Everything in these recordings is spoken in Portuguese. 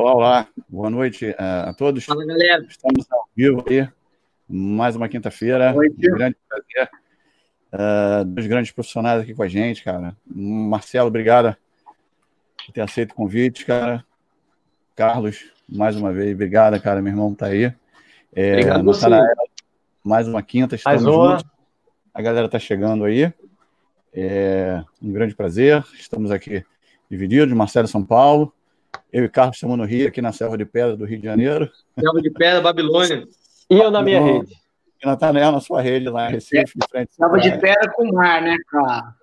Olá, olá. Boa noite uh, a todos. Fala, galera. Estamos ao vivo aí. Mais uma quinta-feira. Um grande prazer. Uh, dois grandes profissionais aqui com a gente, cara. Marcelo, obrigado por ter aceito o convite, cara. Carlos, mais uma vez, obrigado, cara. Meu irmão tá aí. É, obrigado mais uma quinta, estamos mais uma. juntos. A galera tá chegando aí. É um grande prazer. Estamos aqui divididos, Marcelo São Paulo. Eu e Carlos estamos no Rio, aqui na Selva de Pedra do Rio de Janeiro. Selva de Pedra, Babilônia. E eu na minha rede. E Natanel na sua rede lá em Recife, de frente. Selva de Pedra com mar, né, cara?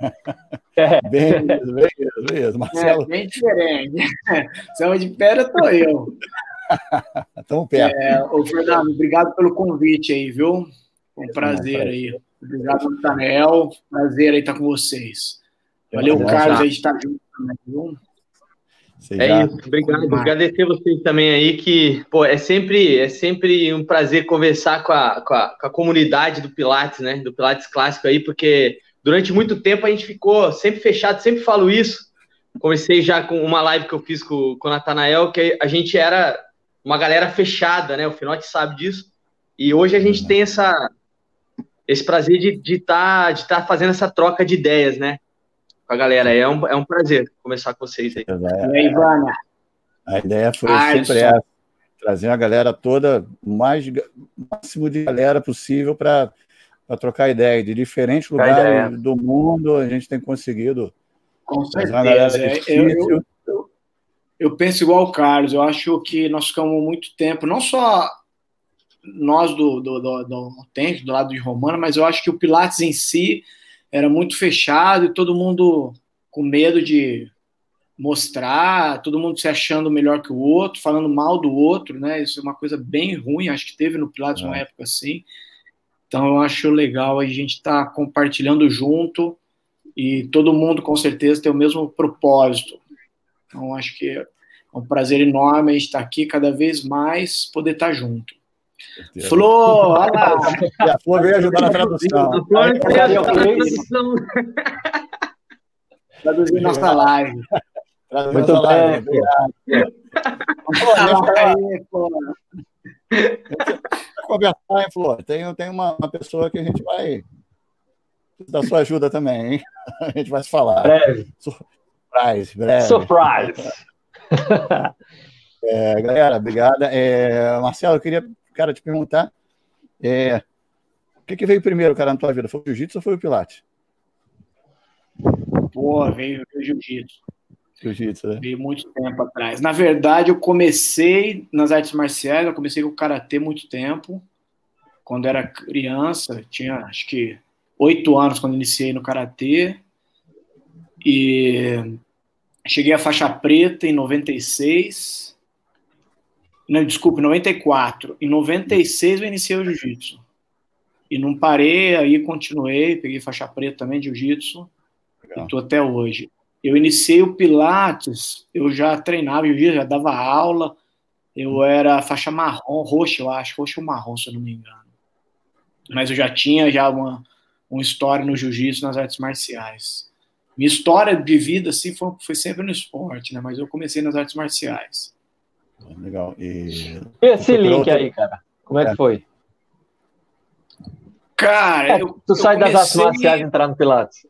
É. Bem, bem, bem, Marcelo. É, bem diferente. Selva de Pedra tô eu. Estamos perto. É, ô, Fernando, obrigado pelo convite aí, viu? Um prazer aí. Obrigado, Natanel. Prazer aí estar com vocês. Valeu, Carlos, aí de estar junto também, viu? É isso, obrigado. Agradecer vocês também aí, que pô, é sempre é sempre um prazer conversar com a, com, a, com a comunidade do Pilates, né? Do Pilates clássico aí, porque durante muito tempo a gente ficou sempre fechado, sempre falo isso. Comecei já com uma live que eu fiz com, com o Natanael, que a gente era uma galera fechada, né? O Finote sabe disso. E hoje a gente tem essa, esse prazer de estar de tá, de tá fazendo essa troca de ideias, né? Com a galera. É um, é um prazer conversar com vocês aí. E aí, Vânia? A ideia foi Ai, sempre essa, trazer a galera toda, o mais máximo de galera possível para trocar ideia. De diferentes lugares do mundo, a gente tem conseguido. Com certeza. É, eu, eu, eu, eu penso igual o Carlos, eu acho que nós ficamos muito tempo, não só nós do, do, do, do, do lado de Romana, mas eu acho que o Pilates em si era muito fechado e todo mundo com medo de mostrar, todo mundo se achando melhor que o outro, falando mal do outro, né? Isso é uma coisa bem ruim, acho que teve no Pilates é. uma época assim. Então eu acho legal a gente estar tá compartilhando junto e todo mundo com certeza tem o mesmo propósito. Então acho que é um prazer enorme a gente estar tá aqui cada vez mais poder estar tá junto. Flor, olha lá. a Flor veio ajudar na tradução. A Flor veio ajudar na tradução. Traduzir nossa live. Muito bem. Live. Conversar, hein, Flor? Tem, tem uma, uma pessoa que a gente vai da sua ajuda também, hein? A gente vai se falar. Breve. Surprise, breve. Surprise. É, galera, obrigada. É, Marcelo, eu queria cara, te perguntar, é, o que, que veio primeiro, cara, na tua vida? Foi o jiu-jitsu ou foi o pilates? Pô, veio o jiu-jitsu. Jiu-jitsu, né? Veio muito tempo atrás. Na verdade, eu comecei nas artes marciais, eu comecei com o karatê muito tempo. Quando era criança, tinha acho que oito anos quando iniciei no karatê. E cheguei à faixa preta em 96. Não, desculpa, 94. Em 96 eu iniciei o jiu-jitsu. E não parei, aí continuei, peguei faixa preta também de jiu-jitsu. E estou até hoje. Eu iniciei o Pilates, eu já treinava jiu-jitsu, já dava aula. Eu era faixa marrom, roxa, eu acho, roxo ou marrom, se eu não me engano. Mas eu já tinha já uma, uma história no jiu-jitsu, nas artes marciais. Minha história de vida, assim, foi, foi sempre no esporte, né? Mas eu comecei nas artes marciais. Legal. E, esse link outro... aí, cara, como é, é, que foi? Cara, é, eu, tu sai comecei... das artes marciais e entrar no Pilates.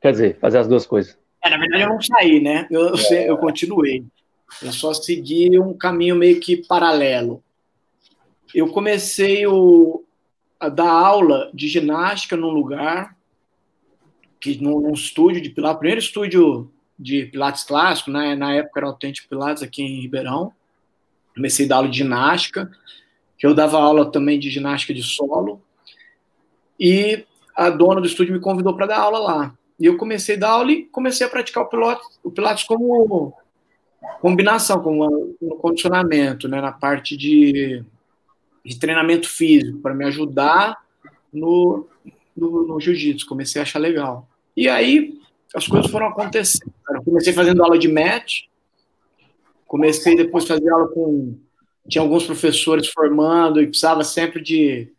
Quer dizer, fazer as duas coisas. É, na verdade, eu não saí, né? Eu, é. eu continuei. Eu só segui um caminho meio que paralelo. Eu comecei o, a dar aula de ginástica num lugar, que num, num estúdio de Pilates, primeiro estúdio de Pilates clássico, né? na época era Autêntico Pilates aqui em Ribeirão comecei a dar aula de ginástica, que eu dava aula também de ginástica de solo, e a dona do estúdio me convidou para dar aula lá. E eu comecei a dar aula e comecei a praticar o Pilates, o Pilates como combinação, como um condicionamento, né, na parte de, de treinamento físico, para me ajudar no, no, no jiu-jitsu. Comecei a achar legal. E aí as coisas foram acontecendo. Eu comecei fazendo aula de match, Comecei depois a fazer aula com. Tinha alguns professores formando e precisava sempre de,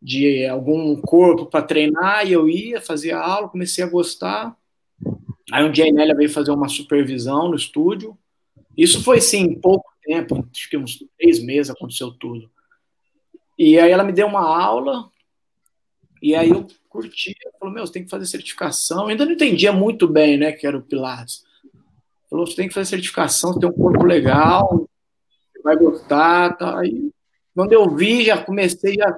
de algum corpo para treinar, e eu ia, fazia aula, comecei a gostar. Aí um dia a Inélia veio fazer uma supervisão no estúdio, Isso foi, sim, pouco tempo, acho que uns três meses aconteceu tudo. E aí ela me deu uma aula, e aí eu curti, falou, meu, você tem que fazer certificação. Eu ainda não entendia muito bem, né, que era o Pilates. Falou, você tem que fazer certificação, você tem um corpo legal, você vai gostar, tá? Aí, quando eu vi, já comecei, já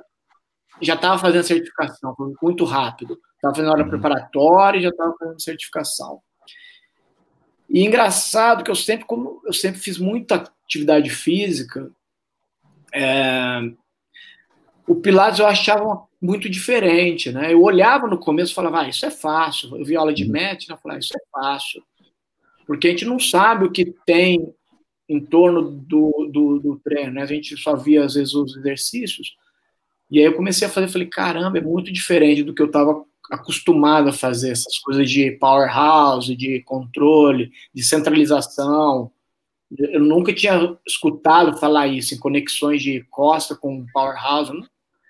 já estava fazendo certificação, foi muito rápido. Estava fazendo hora uhum. preparatória e já estava fazendo certificação. E engraçado que eu sempre, como eu sempre fiz muita atividade física, é, o Pilates eu achava muito diferente, né? Eu olhava no começo e falava, ah, isso é fácil. Eu vi aula de uhum. mat, né? eu falava, ah, isso é fácil. Porque a gente não sabe o que tem em torno do, do, do treino, né? A gente só via, às vezes, os exercícios. E aí eu comecei a fazer, falei, caramba, é muito diferente do que eu estava acostumado a fazer, essas coisas de powerhouse, de controle, de centralização. Eu nunca tinha escutado falar isso em conexões de costa com powerhouse.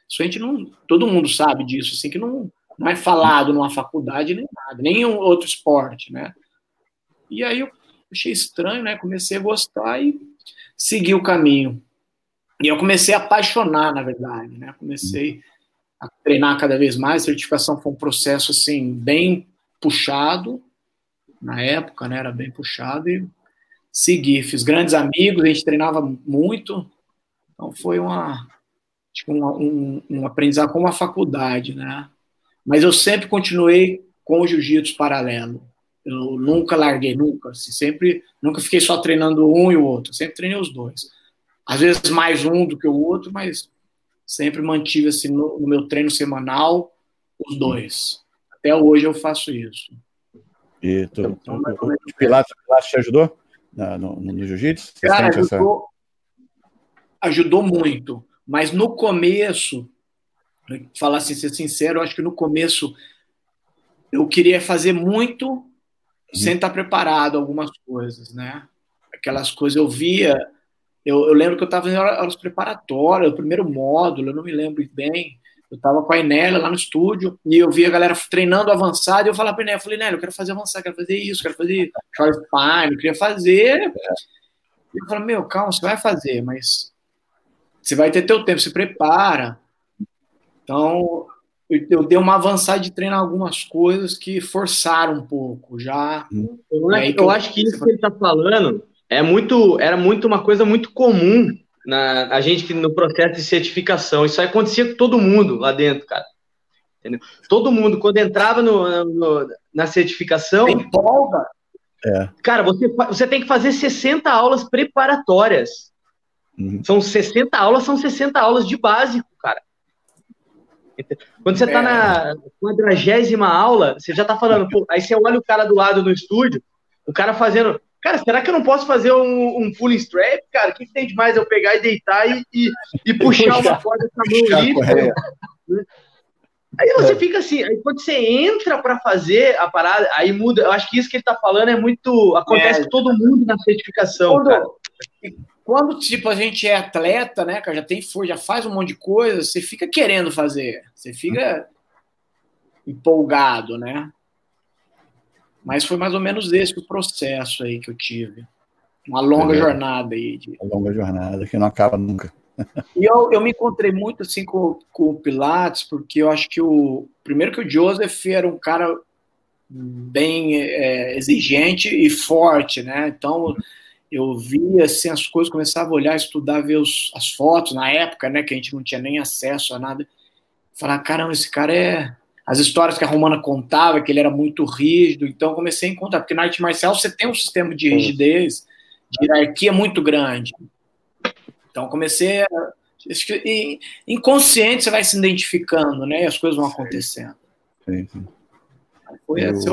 Isso a gente não. Todo mundo sabe disso, assim, que não, não é falado numa faculdade nem nada, nem em outro esporte, né? E aí eu achei estranho, né? Comecei a gostar e segui o caminho. E eu comecei a apaixonar, na verdade, né? Comecei a treinar cada vez mais. A certificação foi um processo, assim, bem puxado, na época, né? Era bem puxado e segui. Fiz grandes amigos, a gente treinava muito. Então foi uma, tipo, um, um aprendizado com uma faculdade, né? Mas eu sempre continuei com o jiu-jitsu paralelo. Eu nunca larguei, nunca. Assim, sempre, nunca fiquei só treinando um e o outro. Sempre treinei os dois às vezes mais um do que o outro, mas sempre mantive assim no, no meu treino semanal os dois. Até hoje eu faço isso. E tu, então, o, o, Pilates, Pilates te ajudou no, no, no jiu-jitsu? Cara, ajudou, essa... ajudou muito. Mas no começo, falar assim, ser sincero, eu acho que no começo eu queria fazer muito. Sem estar preparado algumas coisas, né? Aquelas coisas eu via eu, eu lembro que eu estava fazendo aulas preparatórias, o primeiro módulo, eu não me lembro bem. Eu estava com a Inélia lá no estúdio e eu vi a galera treinando avançado e eu falava para a Inélia, eu falei, Inélia, eu quero fazer avançado, quero fazer isso, quero fazer Charles Pine, eu queria fazer. E eu falei, meu, calma, você vai fazer, mas você vai ter teu tempo, se prepara. Então, eu, eu dei uma avançada de treinar algumas coisas que forçaram um pouco já. Eu, acho, eu, eu acho que isso que ele está falando é muito, era muito uma coisa muito comum na a gente que no processo de certificação. Isso aí acontecia com todo mundo lá dentro, cara. Entendeu? Todo mundo, quando entrava no, no na certificação. Empolga. É. Cara, você, você tem que fazer 60 aulas preparatórias. Uhum. São 60 aulas, são 60 aulas de básico. Quando você está é. na quadragésima aula, você já está falando, pô, aí você olha o cara do lado no estúdio, o cara fazendo Cara, será que eu não posso fazer um, um pulling strap, cara? O que, que tem de mais eu pegar e deitar e, e, e puxar uma corda com a mão livre? Aí você é. fica assim, aí quando você entra para fazer a parada, aí muda. Eu acho que isso que ele tá falando é muito. Acontece é. com todo mundo na certificação. Quando, quando, tipo, a gente é atleta, né, cara, já tem força, já faz um monte de coisa, você fica querendo fazer. Você fica empolgado, né? Mas foi mais ou menos esse o processo aí que eu tive. Uma longa é. jornada aí. De... Uma longa jornada que não acaba nunca. e eu, eu me encontrei muito assim com, com o Pilates, porque eu acho que o. Primeiro que o Joseph era um cara bem é, exigente e forte, né? Então eu via assim, as coisas, começava a olhar, estudar, ver os, as fotos na época, né? Que a gente não tinha nem acesso a nada. Falar, caramba, esse cara é as histórias que a Romana contava, que ele era muito rígido, então comecei a encontrar, porque na arte marcial você tem um sistema de rigidez, de hierarquia muito grande. Então comecei a. E, inconsciente você vai se identificando, né? E as coisas vão acontecendo. Sim, sim. Foi Eu, essa,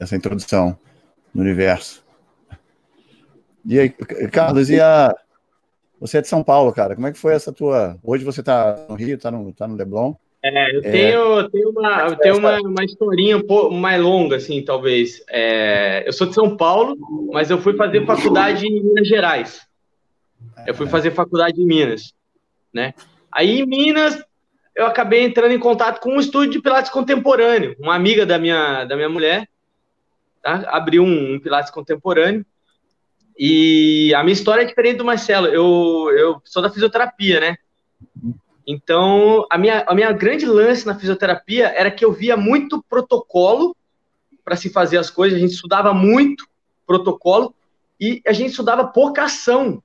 essa introdução no universo. E aí, Carlos, e a. Você é de São Paulo, cara. Como é que foi essa tua. Hoje você está no Rio, está no, tá no Leblon. É, eu é. tenho, tenho, uma, eu tenho uma, uma historinha um pouco mais longa, assim, talvez. É, eu sou de São Paulo, mas eu fui fazer faculdade em Minas Gerais. Eu fui fazer faculdade em Minas, né? Aí em Minas eu acabei entrando em contato com um estúdio de Pilates contemporâneo. Uma amiga da minha, da minha mulher tá? abriu um, um Pilates contemporâneo. E a minha história é diferente do Marcelo. Eu, eu sou da fisioterapia, né? Então, a minha, a minha grande lance na fisioterapia era que eu via muito protocolo para se fazer as coisas, a gente estudava muito protocolo e a gente estudava pouca ação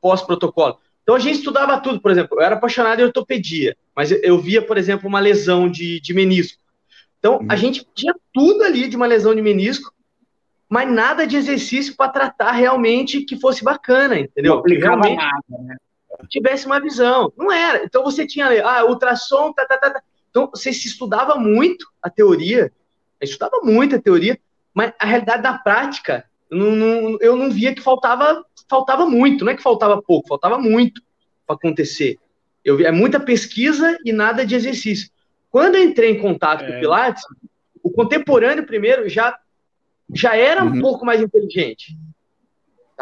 pós-protocolo. Então, a gente estudava tudo, por exemplo, eu era apaixonado em ortopedia, mas eu via, por exemplo, uma lesão de, de menisco. Então, a uhum. gente tinha tudo ali de uma lesão de menisco, mas nada de exercício para tratar realmente que fosse bacana, entendeu? Não aplicava realmente... nada, né? tivesse uma visão. Não era. Então você tinha, ah, ultrassom, tá, tá, tá, tá. Então você se estudava muito a teoria, estudava muito a teoria, mas a realidade da prática, não, não, eu não via que faltava, faltava muito. Não é que faltava pouco, faltava muito para acontecer. Eu vi é muita pesquisa e nada de exercício. Quando eu entrei em contato é. com o Pilates, o contemporâneo primeiro já já era uhum. um pouco mais inteligente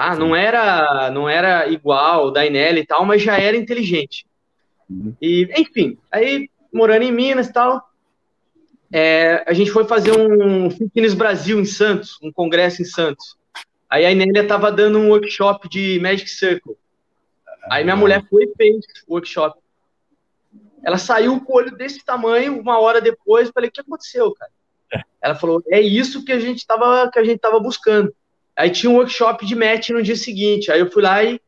tá? Não era, não era igual da Inel e tal, mas já era inteligente. Uhum. E, enfim, aí morando em Minas e tal, é, a gente foi fazer um Fitness Brasil em Santos, um congresso em Santos. Aí a Inélia estava dando um workshop de Magic Circle. Aí minha mulher foi e fez o workshop. Ela saiu com o olho desse tamanho, uma hora depois, falei, o que aconteceu, cara? É. Ela falou, é isso que a gente estava que a gente tava buscando. Aí tinha um workshop de match no dia seguinte. Aí eu fui lá e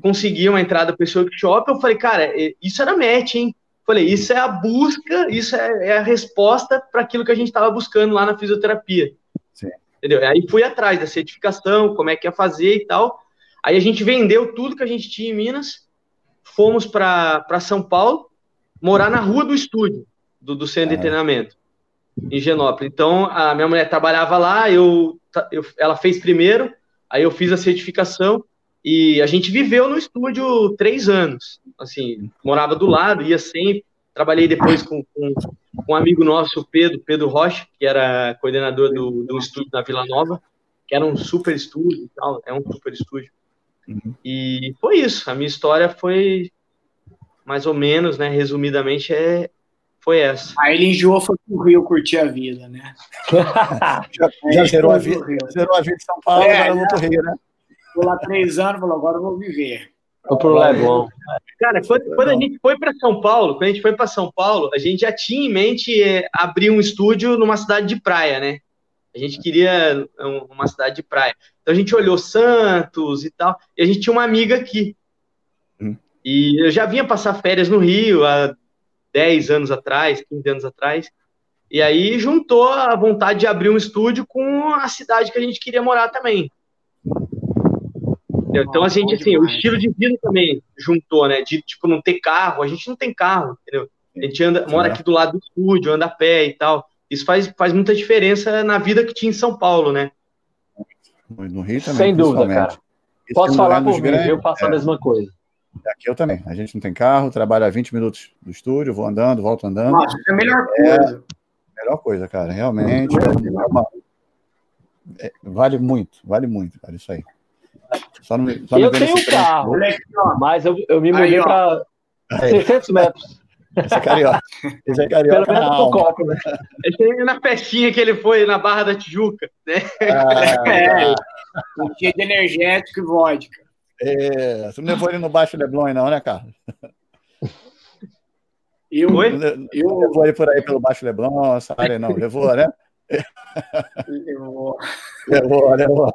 consegui uma entrada para esse workshop. Eu falei, cara, é, isso era match, hein? Falei, isso é a busca, isso é, é a resposta para aquilo que a gente estava buscando lá na fisioterapia. Sim. Entendeu? Aí fui atrás da certificação, como é que ia fazer e tal. Aí a gente vendeu tudo que a gente tinha em Minas, fomos para São Paulo, morar na rua do estúdio, do, do centro de treinamento, em Genópolis. Então, a minha mulher trabalhava lá, eu eu, ela fez primeiro, aí eu fiz a certificação e a gente viveu no estúdio três anos. Assim, morava do lado, ia sempre. Trabalhei depois com, com, com um amigo nosso, Pedro, Pedro Rocha, que era coordenador do, do estúdio da Vila Nova, que era um super estúdio e tal, é um super estúdio. Uhum. E foi isso. A minha história foi mais ou menos, né? Resumidamente, é, foi essa. Aí ele enjoou, foi pro Rio curtir a vida, né? já, já zerou, a vida, zerou a vida de São Paulo, é, agora pro Rio, né? Ficou lá três anos, falou, agora eu vou viver. Vou pro Leblon. Cara, quando, quando, a gente foi para São Paulo, quando a gente foi para São Paulo, a gente já tinha em mente é, abrir um estúdio numa cidade de praia, né? A gente queria uma cidade de praia. Então a gente olhou Santos e tal, e a gente tinha uma amiga aqui. Hum. E eu já vinha passar férias no Rio há 10 anos atrás, 15 anos atrás. E aí juntou a vontade de abrir um estúdio com a cidade que a gente queria morar também. Então a gente, assim, o estilo de vida também juntou, né? De, tipo, não ter carro. A gente não tem carro, entendeu? A gente anda, mora aqui do lado do estúdio, anda a pé e tal. Isso faz, faz muita diferença na vida que tinha em São Paulo, né? No Rio também, Sem dúvida, cara. Posso falar por mim, eu faço é. a mesma coisa. Aqui eu também. A gente não tem carro, trabalha 20 minutos do estúdio, vou andando, volto andando. Nossa, é a melhor é coisa. É, melhor coisa, cara. Realmente. É uma, é, vale muito, vale muito, cara, isso aí. Só não, só eu tenho um carro, mas eu, eu me mudei para 600 metros. Esse é carioca. Esse é carioca. Pelo menos copo, né? Esse é na festinha que ele foi na Barra da Tijuca. Né? Ah, é, um dia de energético e vodka. É, você não levou ele no Baixo Leblon, não, né, Carlos? Eu, eu, eu levou ele por aí pelo Baixo Leblon, essa área não, levou, né? Levou. Levou, levou.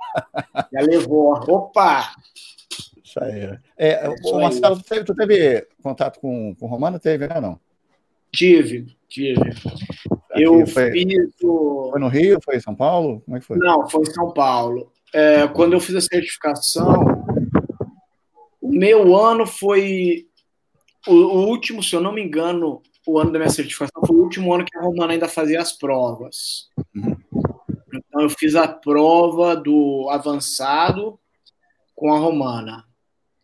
Já levou. Opa! Isso aí. É, o Marcelo, tu teve, tu teve, contato com, com o Romano? Teve, né? Não? Tive, tive. Aqui eu foi, fiz o... Foi no Rio? Foi em São Paulo? Como é que foi? Não, foi em São Paulo. É, quando eu fiz a certificação, meu ano foi o, o, último, se eu não me engano, o ano da minha certificação foi o último ano que a Romana ainda fazia as provas. Então eu fiz a prova do avançado com a Romana.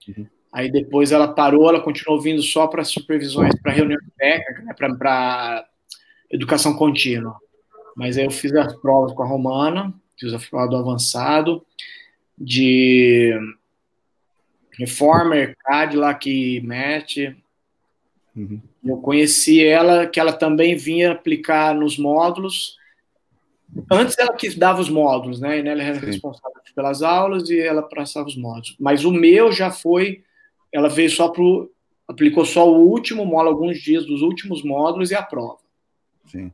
Uhum. Aí depois ela parou, ela continuou vindo só para supervisões, para reunião técnica, né, para educação contínua. Mas aí eu fiz as provas com a Romana, fiz a prova do avançado, de Reformer, Cadillac, Match. Uhum. Eu conheci ela, que ela também vinha aplicar nos módulos. Antes ela que dava os módulos, né? Ela era Sim. responsável pelas aulas e ela passava os módulos. Mas o meu já foi, ela veio só pro, aplicou só o último módulo, alguns dias dos últimos módulos e a prova. Sim.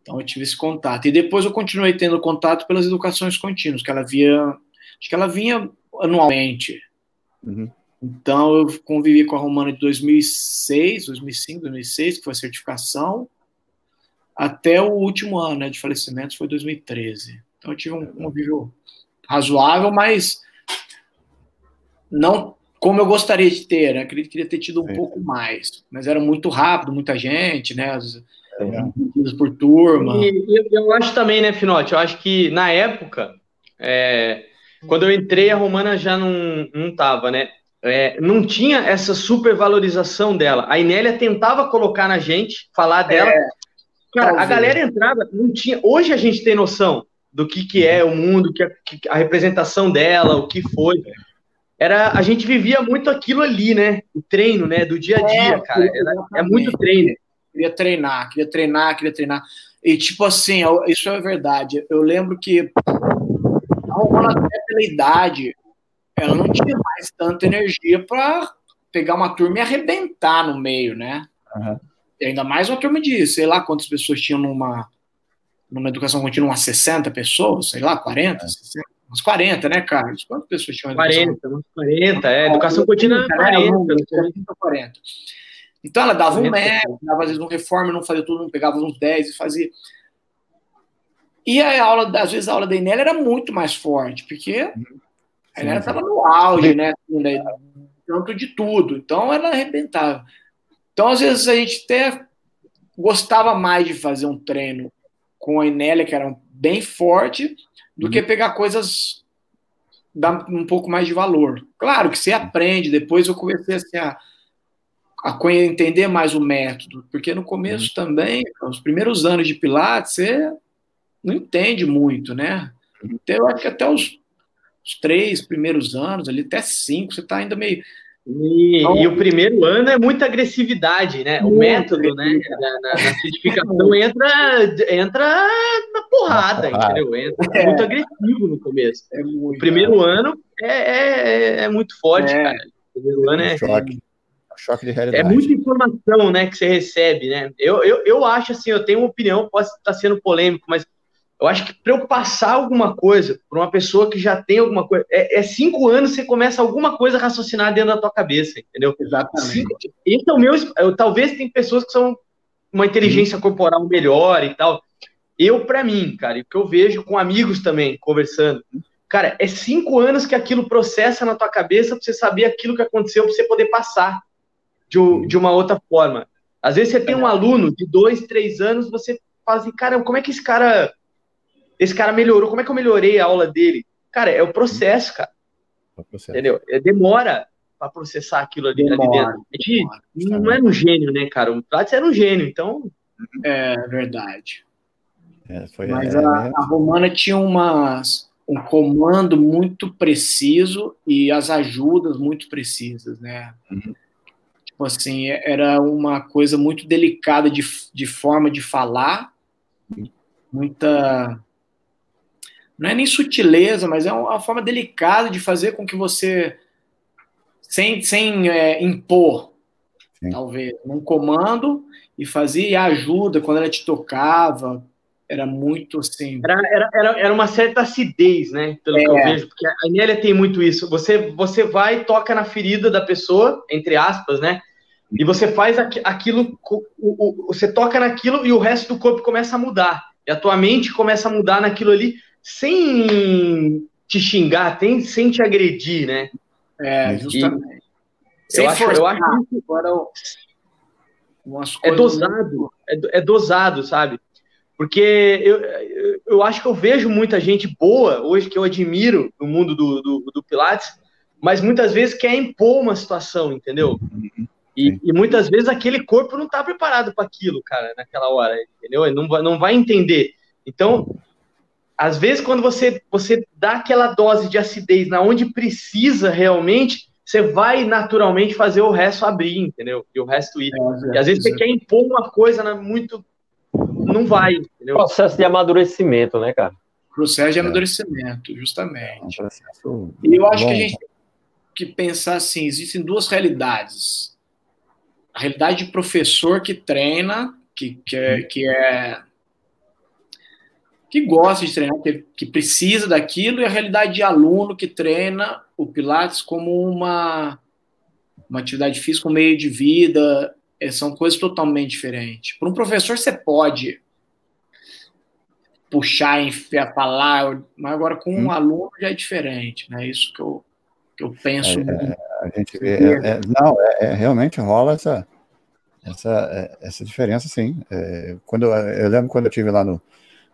Então eu tive esse contato. E depois eu continuei tendo contato pelas educações contínuas, que ela via, acho que ela vinha anualmente. Uhum. Então eu convivi com a Romana de 2006, 2005, 2006, que foi a certificação até o último ano né, de falecimentos foi 2013. Então eu tive um convívio razoável, mas não como eu gostaria de ter, né? Acredito que queria ter tido um Sim. pouco mais, mas era muito rápido, muita gente, né? As, é. por turma. E, eu acho também, né, Finote? Eu acho que na época, é, quando eu entrei, a Romana já não, não tava, né? É, não tinha essa supervalorização dela. A Inélia tentava colocar na gente, falar dela, é. Cara, Talvez. a galera entrava, não tinha. Hoje a gente tem noção do que, que é o mundo, que a, que a representação dela, o que foi. Era, a gente vivia muito aquilo ali, né? O treino, né? Do dia a dia, é, cara. Era, é muito treino. Queria treinar, queria treinar, queria treinar. E, tipo assim, isso é verdade. Eu lembro que a Romana, até pela idade, ela não tinha mais tanta energia para pegar uma turma e arrebentar no meio, né? Uhum. E ainda mais uma turma de, sei lá quantas pessoas tinham numa, numa educação contínua, umas 60 pessoas, sei lá, 40, é. 60, umas 40, né, Carlos? Quantas pessoas tinham? 40, umas 40, é, educação contínua 40. 40, 40. Então ela dava um método, dava às vezes um reforma, não fazia tudo, não pegava uns 10 e fazia. E a aula, às vezes a aula da Inélia era muito mais forte, porque uhum. a Inélia estava no auge, né? Assim, tanto de tudo. Então ela arrebentava. Então, às vezes, a gente até gostava mais de fazer um treino com a Inélia, que era bem forte, do uhum. que pegar coisas dar um pouco mais de valor. Claro que você aprende, depois eu comecei assim, a, a entender mais o método, porque no começo uhum. também, os primeiros anos de Pilates, você não entende muito, né? Então, eu acho que até os, os três primeiros anos, ali até cinco, você está ainda meio e, então, e, o primeiro ano é muita agressividade, né? O método, né? Na, na, na certificação entra, entra na porrada, entendeu? Entra é. muito agressivo no começo. É muito, o primeiro ano é, é, é, muito forte, é. cara. O primeiro ano é. Choque. Choque de realidade. É muita informação, né, que você recebe, né? Eu, eu, eu acho assim, eu tenho uma opinião, pode estar sendo polêmico, mas eu acho que para eu passar alguma coisa para uma pessoa que já tem alguma coisa, é, é, cinco anos você começa alguma coisa a raciocinar dentro da tua cabeça, entendeu? Exatamente. Cinco, esse é o meu. Eu, talvez tem pessoas que são uma inteligência corporal melhor e tal. Eu, para mim, cara, e o que eu vejo com amigos também, conversando, cara, é cinco anos que aquilo processa na tua cabeça para você saber aquilo que aconteceu, para você poder passar de, de uma outra forma. Às vezes você tem um aluno de dois, três anos, você fala assim, cara, como é que esse cara esse cara melhorou. Como é que eu melhorei a aula dele? Cara, é o processo, cara. É o processo. Entendeu? É, demora para processar aquilo ali, demora, ali dentro. A gente demora, não era um gênio, né, cara? O Prates era um gênio, então. É verdade. É, foi, Mas é, a, a, Romana tinha umas, um comando muito preciso e as ajudas muito precisas, né? Uhum. Tipo assim, era uma coisa muito delicada de, de forma de falar, uhum. muita não é nem sutileza, mas é uma forma delicada de fazer com que você, sem, sem é, impor, Sim. talvez, um comando e fazia ajuda quando ela te tocava, era muito assim. Era, era, era, era uma certa acidez, né? Pelo é. que eu é. vejo, porque a Anélia tem muito isso. Você, você vai e toca na ferida da pessoa, entre aspas, né? E você faz aquilo, o, o, você toca naquilo e o resto do corpo começa a mudar. E a tua mente começa a mudar naquilo ali sem te xingar, tem, sem te agredir, né? É, justamente. eu acho, eu acho que é dosado, é, é, dosado, sabe? Porque eu, eu acho que eu vejo muita gente boa hoje que eu admiro no mundo do, do, do Pilates, mas muitas vezes quer impor uma situação, entendeu? E, e muitas vezes aquele corpo não está preparado para aquilo, cara, naquela hora, entendeu? Ele não vai, não vai entender. Então, às vezes, quando você, você dá aquela dose de acidez na onde precisa realmente, você vai naturalmente fazer o resto abrir, entendeu? E o resto ir. É, e às vezes você quer impor uma coisa na, muito não vai. Entendeu? Processo de amadurecimento, né, cara? Processo de é. amadurecimento, justamente. É um processo e eu acho bom. que a gente tem que pensar assim: existem duas realidades. A realidade de professor que treina, que, que, é, que é que gosta de treinar, que, que, precisa daquilo, e a realidade de aluno que treina o Pilates como uma, uma atividade física, um meio de vida, é, são coisas totalmente diferentes. Para um professor, você pode puxar, enfiar, falar, mas agora com um hum. aluno já é diferente, né? Isso que eu, que eu penso. É, é a gente vê, é, é, não, é, realmente rola essa, essa, essa diferença, sim. quando eu, lembro quando eu tive lá no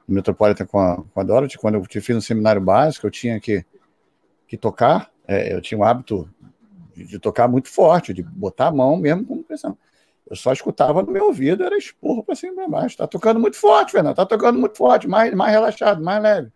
no Metropolitan com a, com a Dorothy, quando eu fiz um seminário básico, eu tinha que, que tocar, é, eu tinha o hábito de, de, tocar muito forte, de botar a mão mesmo com pressão. Eu só escutava no meu ouvido, era esporro para cima e para baixo. Tá tocando muito forte, Fernando, tá tocando muito forte, mais, mais relaxado, mais leve.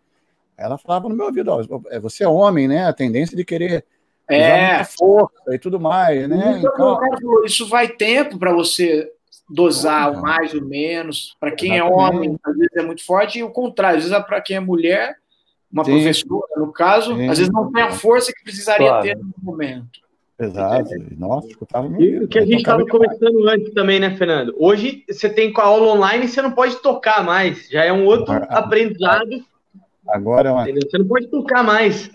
Ela falava no meu ouvido, ó, é, você é homem, né? A tendência de querer é. força e tudo mais, né? Então, isso vai tempo para você dosar o mais ou menos. Para quem Exatamente. é homem, às vezes é muito forte, e o contrário, às vezes para quem é mulher, uma Sim. professora, no caso, Sim. às vezes não tem a força que precisaria claro. ter no momento. Exato. Nossa, escutava muito. O que a gente estava conversando antes também, né, Fernando? Hoje você tem com a aula online e você não pode tocar mais. Já é um outro agora, aprendizado. Agora é uma... Você não pode tocar mais.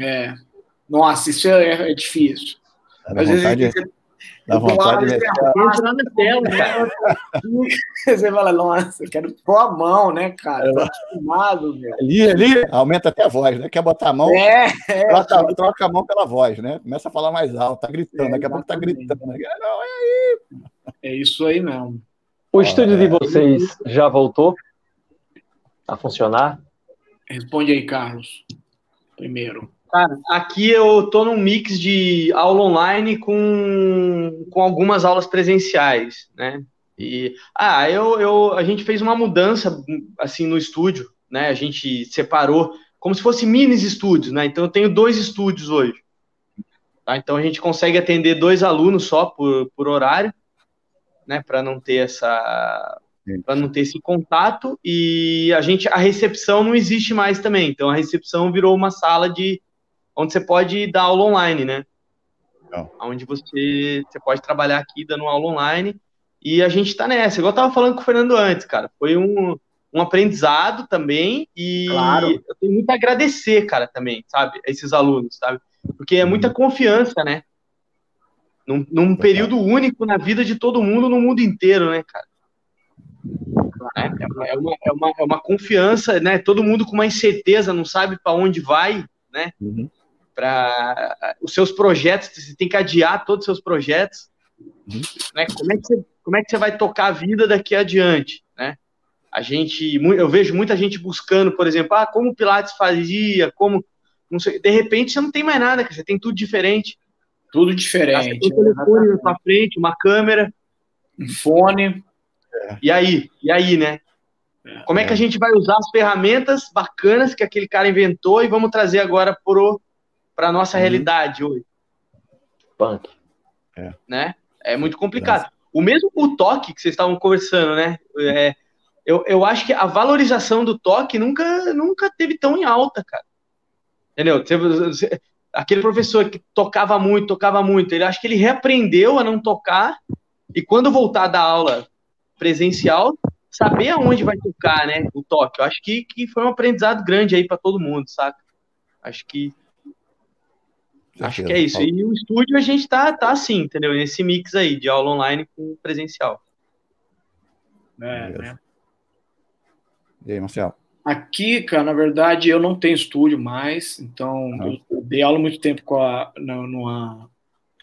É. Nossa, isso é, é difícil. Às vezes, Dá vontade de entrar na tela, cara. Você fala, nossa, eu quero pôr a mão, né, cara? Tô acostumado, velho. Ali, ali, aumenta até a voz, né? Quer botar a mão, é, é, troca, troca, a mão pela voz, né? Começa a falar mais alto, tá gritando, é, daqui a pouco tá gritando. Não, é aí. É isso aí mesmo. O estúdio de vocês já voltou a funcionar? Responde aí, Carlos. Primeiro. Cara, aqui eu tô num mix de aula online com, com algumas aulas presenciais, né? E, ah, eu, eu, a gente fez uma mudança, assim, no estúdio, né? A gente separou como se fosse mini estúdios, né? Então eu tenho dois estúdios hoje. Tá? Então a gente consegue atender dois alunos só por, por horário, né? Para não ter essa para não ter esse contato e a gente a recepção não existe mais também. Então a recepção virou uma sala de onde você pode dar aula online, né? Não. Onde você, você pode trabalhar aqui dando aula online. E a gente está nessa. Igual eu estava falando com o Fernando antes, cara. Foi um, um aprendizado também. E claro. eu tenho muito a agradecer, cara, também, sabe? A esses alunos, sabe? Porque é muita confiança, né? Num, num período único na vida de todo mundo, no mundo inteiro, né, cara? É, é uma, é, uma, é, uma, é uma confiança, né? Todo mundo com uma incerteza, não sabe para onde vai, né? Uhum para os seus projetos, você tem que adiar todos os seus projetos. Uhum. Né? Como, é que você, como é que você vai tocar a vida daqui adiante? Né? A gente, eu vejo muita gente buscando, por exemplo, ah, como o Pilates fazia, como. Não sei, de repente você não tem mais nada, você tem tudo diferente. Tudo diferente. Você tem um telefone na sua frente, uma câmera. Um fone. E aí? E aí, né? Como é que a gente vai usar as ferramentas bacanas que aquele cara inventou e vamos trazer agora pro para nossa uhum. realidade hoje. Punk. É. Né? É muito complicado. O mesmo o toque que vocês estavam conversando, né? É, eu, eu acho que a valorização do toque nunca, nunca teve tão em alta, cara. Entendeu? Aquele professor que tocava muito, tocava muito, ele acho que ele reaprendeu a não tocar e quando voltar da aula presencial, saber aonde vai tocar, né? O toque. Eu acho que, que foi um aprendizado grande aí para todo mundo, saca? Acho que Acho que é isso. E o estúdio a gente tá, tá assim, entendeu? Nesse mix aí de aula online com presencial. É, né? E aí, Marcelo? Aqui, cara, na verdade, eu não tenho estúdio mais, então uhum. eu dei aula muito tempo com a, na, numa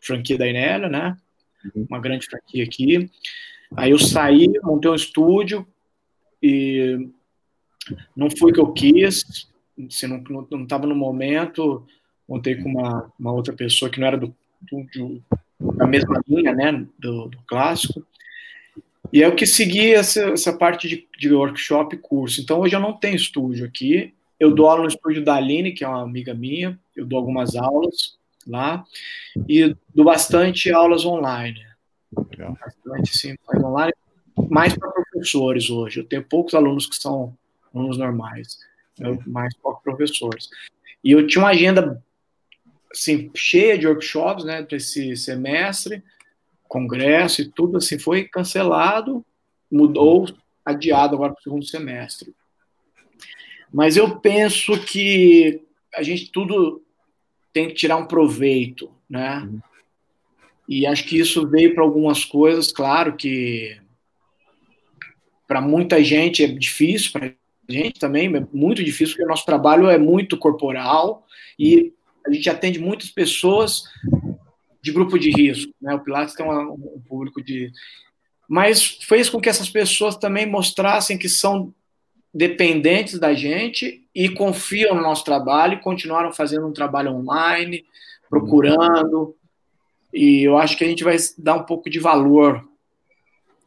franquia da Inélia, né? Uhum. Uma grande franquia aqui. Aí eu saí, montei um estúdio e não foi o que eu quis, se não estava não, não no momento, montei com uma, uma outra pessoa que não era do, do, do da mesma linha, né, do, do, clássico. E é o que segui essa, essa parte de, de workshop e curso. Então hoje eu não tenho estúdio aqui. Eu dou aula no estúdio da Aline, que é uma amiga minha. Eu dou algumas aulas lá e dou bastante aulas online. Legal. Bastante, sim, online. mais para professores hoje. Eu tenho poucos alunos que são alunos normais, eu, mais para professores. E eu tinha uma agenda assim, cheia de workshops, né, para esse semestre, congresso e tudo assim, foi cancelado, mudou, adiado agora para o segundo semestre. Mas eu penso que a gente tudo tem que tirar um proveito, né? Uhum. E acho que isso veio para algumas coisas, claro que para muita gente é difícil, para gente também é muito difícil, porque o nosso trabalho é muito corporal e a gente atende muitas pessoas de grupo de risco. Né? O Pilates tem um, um público de. Mas fez com que essas pessoas também mostrassem que são dependentes da gente e confiam no nosso trabalho e continuaram fazendo um trabalho online, procurando. E eu acho que a gente vai dar um pouco de valor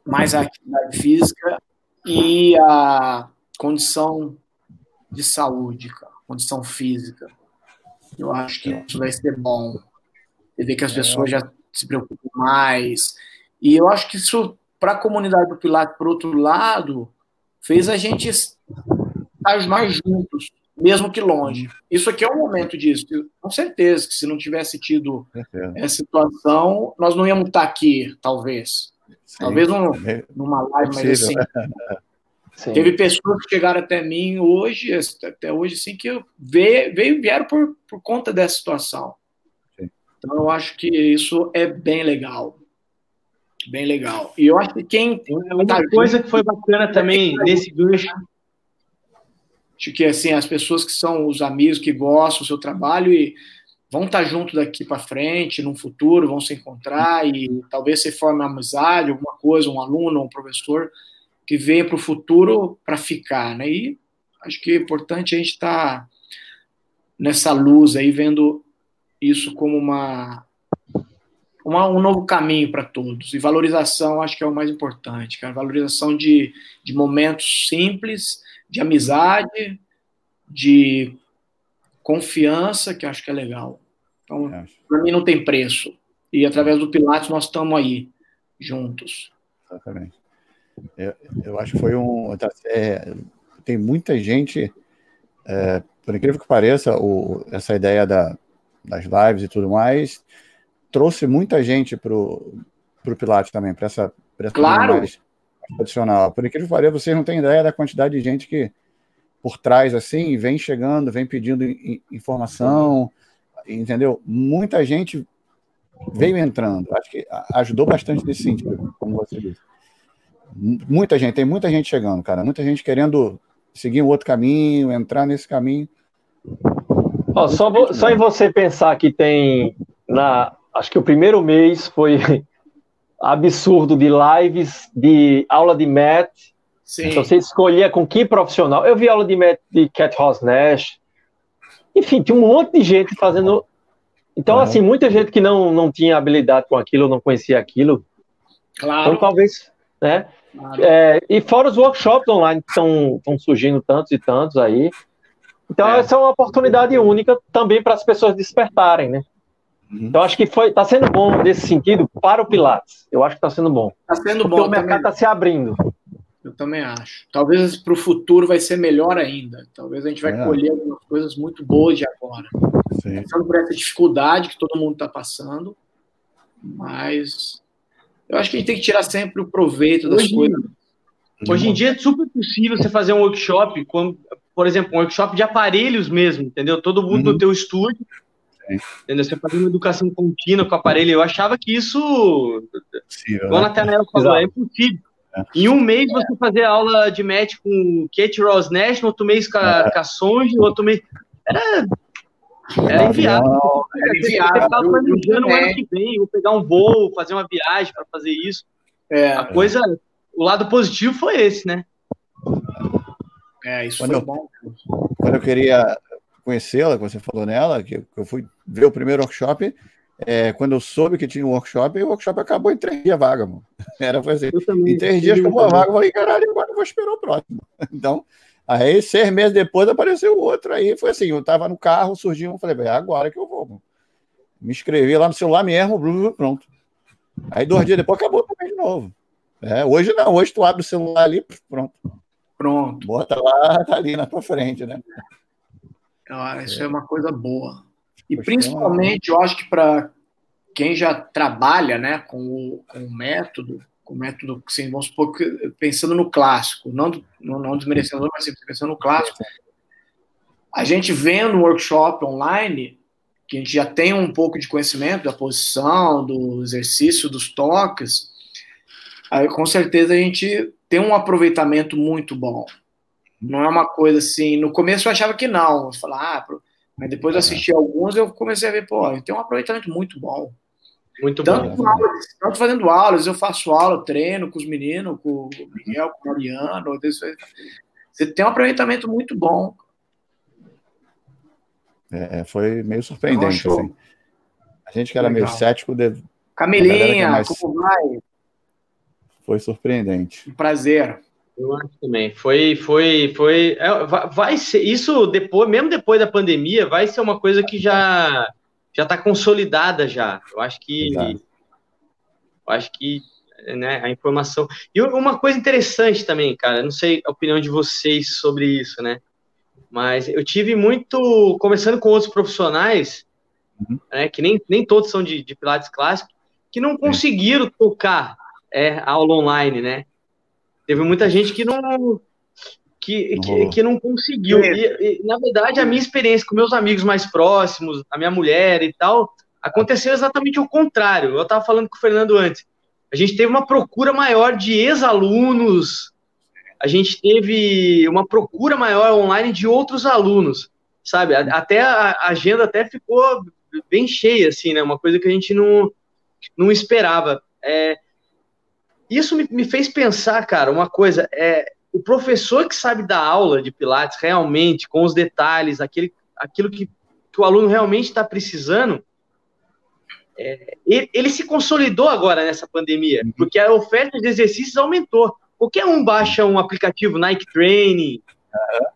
mais à atividade física e à condição de saúde, condição física. Eu acho que isso vai ser bom. Você vê que as é, pessoas já se preocupam mais. E eu acho que isso, para a comunidade do Pilates, por outro lado, fez a gente estar mais juntos, mesmo que longe. Isso aqui é um momento disso. Com certeza que se não tivesse tido essa situação, nós não íamos estar aqui, talvez. Sim, talvez num, é numa live, mas assim. Sim. Teve pessoas que chegaram até mim hoje, até hoje, assim, que veio, veio vieram por, por conta dessa situação. Sim. Então, eu acho que isso é bem legal. Bem legal. E eu acho que quem. Uma tá coisa junto, que foi bacana também nesse gancho. Acho que assim, as pessoas que são os amigos que gostam do seu trabalho e vão estar juntos daqui para frente, no futuro, vão se encontrar e talvez se forme uma amizade, alguma coisa, um aluno, um professor que venha para o futuro para ficar, né? E acho que é importante a gente estar tá nessa luz aí, vendo isso como uma, uma um novo caminho para todos. E valorização acho que é o mais importante, cara. Valorização de, de momentos simples, de amizade, de confiança, que acho que é legal. Então, para mim não tem preço. E através do Pilates nós estamos aí, juntos. Exatamente. Eu, eu acho que foi um. Tá, é, tem muita gente, é, por incrível que pareça, o, essa ideia da, das lives e tudo mais trouxe muita gente para o Pilates também, para essa, pra essa claro. mais tradicional. Por incrível que pareça, vocês não têm ideia da quantidade de gente que por trás assim vem chegando, vem pedindo informação, entendeu? Muita gente veio entrando. Acho que ajudou bastante nesse sentido, como você disse. Muita gente, tem muita gente chegando, cara. Muita gente querendo seguir um outro caminho, entrar nesse caminho. Ó, só, vo, só em você pensar que tem na. Acho que o primeiro mês foi absurdo de lives, de aula de mat. Sim. Então, você escolhia com que profissional. Eu vi aula de mat de Cat Ross Nash. Enfim, tinha um monte de gente fazendo. Então, assim, muita gente que não, não tinha habilidade com aquilo, não conhecia aquilo. Claro. Então, talvez, né? É, e fora os workshops online que estão surgindo tantos e tantos aí. Então, é. essa é uma oportunidade única também para as pessoas despertarem, né? Uhum. Então, acho que foi, está sendo bom nesse sentido para o Pilates. Eu acho que está sendo bom. Está sendo Porque bom. o mercado está se abrindo. Eu também acho. Talvez para o futuro vai ser melhor ainda. Talvez a gente vai é. colher algumas coisas muito boas de agora. Sim. Passando por essa dificuldade que todo mundo está passando. Mas eu acho que a gente tem que tirar sempre o proveito das hoje, coisas. Hoje em dia é super possível você fazer um workshop, com, por exemplo, um workshop de aparelhos mesmo, entendeu? Todo mundo uhum. no teu estúdio, entendeu? Você fazer uma educação contínua com aparelho. Eu achava que isso, como né? a Nathanael falou, é impossível. É. Em um mês você fazer aula de match com Kate Ross Nash, no outro mês com a, é. com a outro mês... Era era. Eu tava planejando o ano que vem, vou pegar um voo, fazer uma viagem para fazer isso. É, a coisa, o lado positivo foi esse, né? É, isso quando foi eu, bom. Quando eu queria conhecê-la, que você falou nela, que eu fui ver o primeiro workshop, é, quando eu soube que tinha um workshop, o workshop acabou em três dias vaga, mano. Era fazer. Assim, em três dias acabou a vaga, eu falei, caralho, agora eu vou esperar o próximo. Então, Aí, seis meses depois, apareceu outro. Aí foi assim: eu estava no carro, surgiu, eu falei, é agora que eu vou. Me inscrevi lá no celular mesmo, pronto. Aí, dois dias depois, acabou também de novo. É, hoje não, hoje tu abre o celular ali, pronto. Pronto. Bota lá, tá ali na tua frente, né? Ah, isso é. é uma coisa boa. E principalmente, eu acho que para quem já trabalha né, com, o, com o método, com o método, assim, vamos supor, pensando no clássico, não, não, não desmerecendo, mas pensando no clássico, a gente vendo um workshop online, que a gente já tem um pouco de conhecimento da posição, do exercício, dos toques, aí com certeza a gente tem um aproveitamento muito bom. Não é uma coisa assim. No começo eu achava que não. Eu falava, ah, mas depois eu assisti alguns eu comecei a ver, pô, tem um aproveitamento muito bom. Muito tanto bom. Aulas, tanto fazendo aulas, eu faço aula, treino com os meninos, com o Miguel, com o Mariano. Você tem um aproveitamento muito bom. É, é foi meio surpreendente, assim. A gente que era Legal. meio cético. De... Camilinha, mais... como vai? Foi surpreendente. Um prazer. Eu acho também. Foi, foi, foi. É, vai ser isso depois, mesmo depois da pandemia, vai ser uma coisa que já já está consolidada já. Eu acho que, Exato. eu acho que, né, a informação. E uma coisa interessante também, cara. Não sei a opinião de vocês sobre isso, né? Mas eu tive muito conversando com outros profissionais, uhum. né, que nem, nem todos são de, de Pilates clássico, que não conseguiram tocar é, aula online, né? Teve muita gente que não que, que, que, não conseguiu. E, e, na verdade, a minha experiência com meus amigos mais próximos, a minha mulher e tal, aconteceu exatamente o contrário. Eu estava falando com o Fernando antes. A gente teve uma procura maior de ex-alunos, a gente teve uma procura maior online de outros alunos, sabe? Até a agenda até ficou bem cheia, assim, né? Uma coisa que a gente não, não esperava. É, isso me, me fez pensar, cara, uma coisa. É, o professor que sabe dar aula de Pilates realmente, com os detalhes, aquele, aquilo que, que o aluno realmente está precisando, é, ele, ele, se consolidou agora nessa pandemia, uhum. porque a oferta de exercícios aumentou. Qualquer um baixa um aplicativo Nike Training,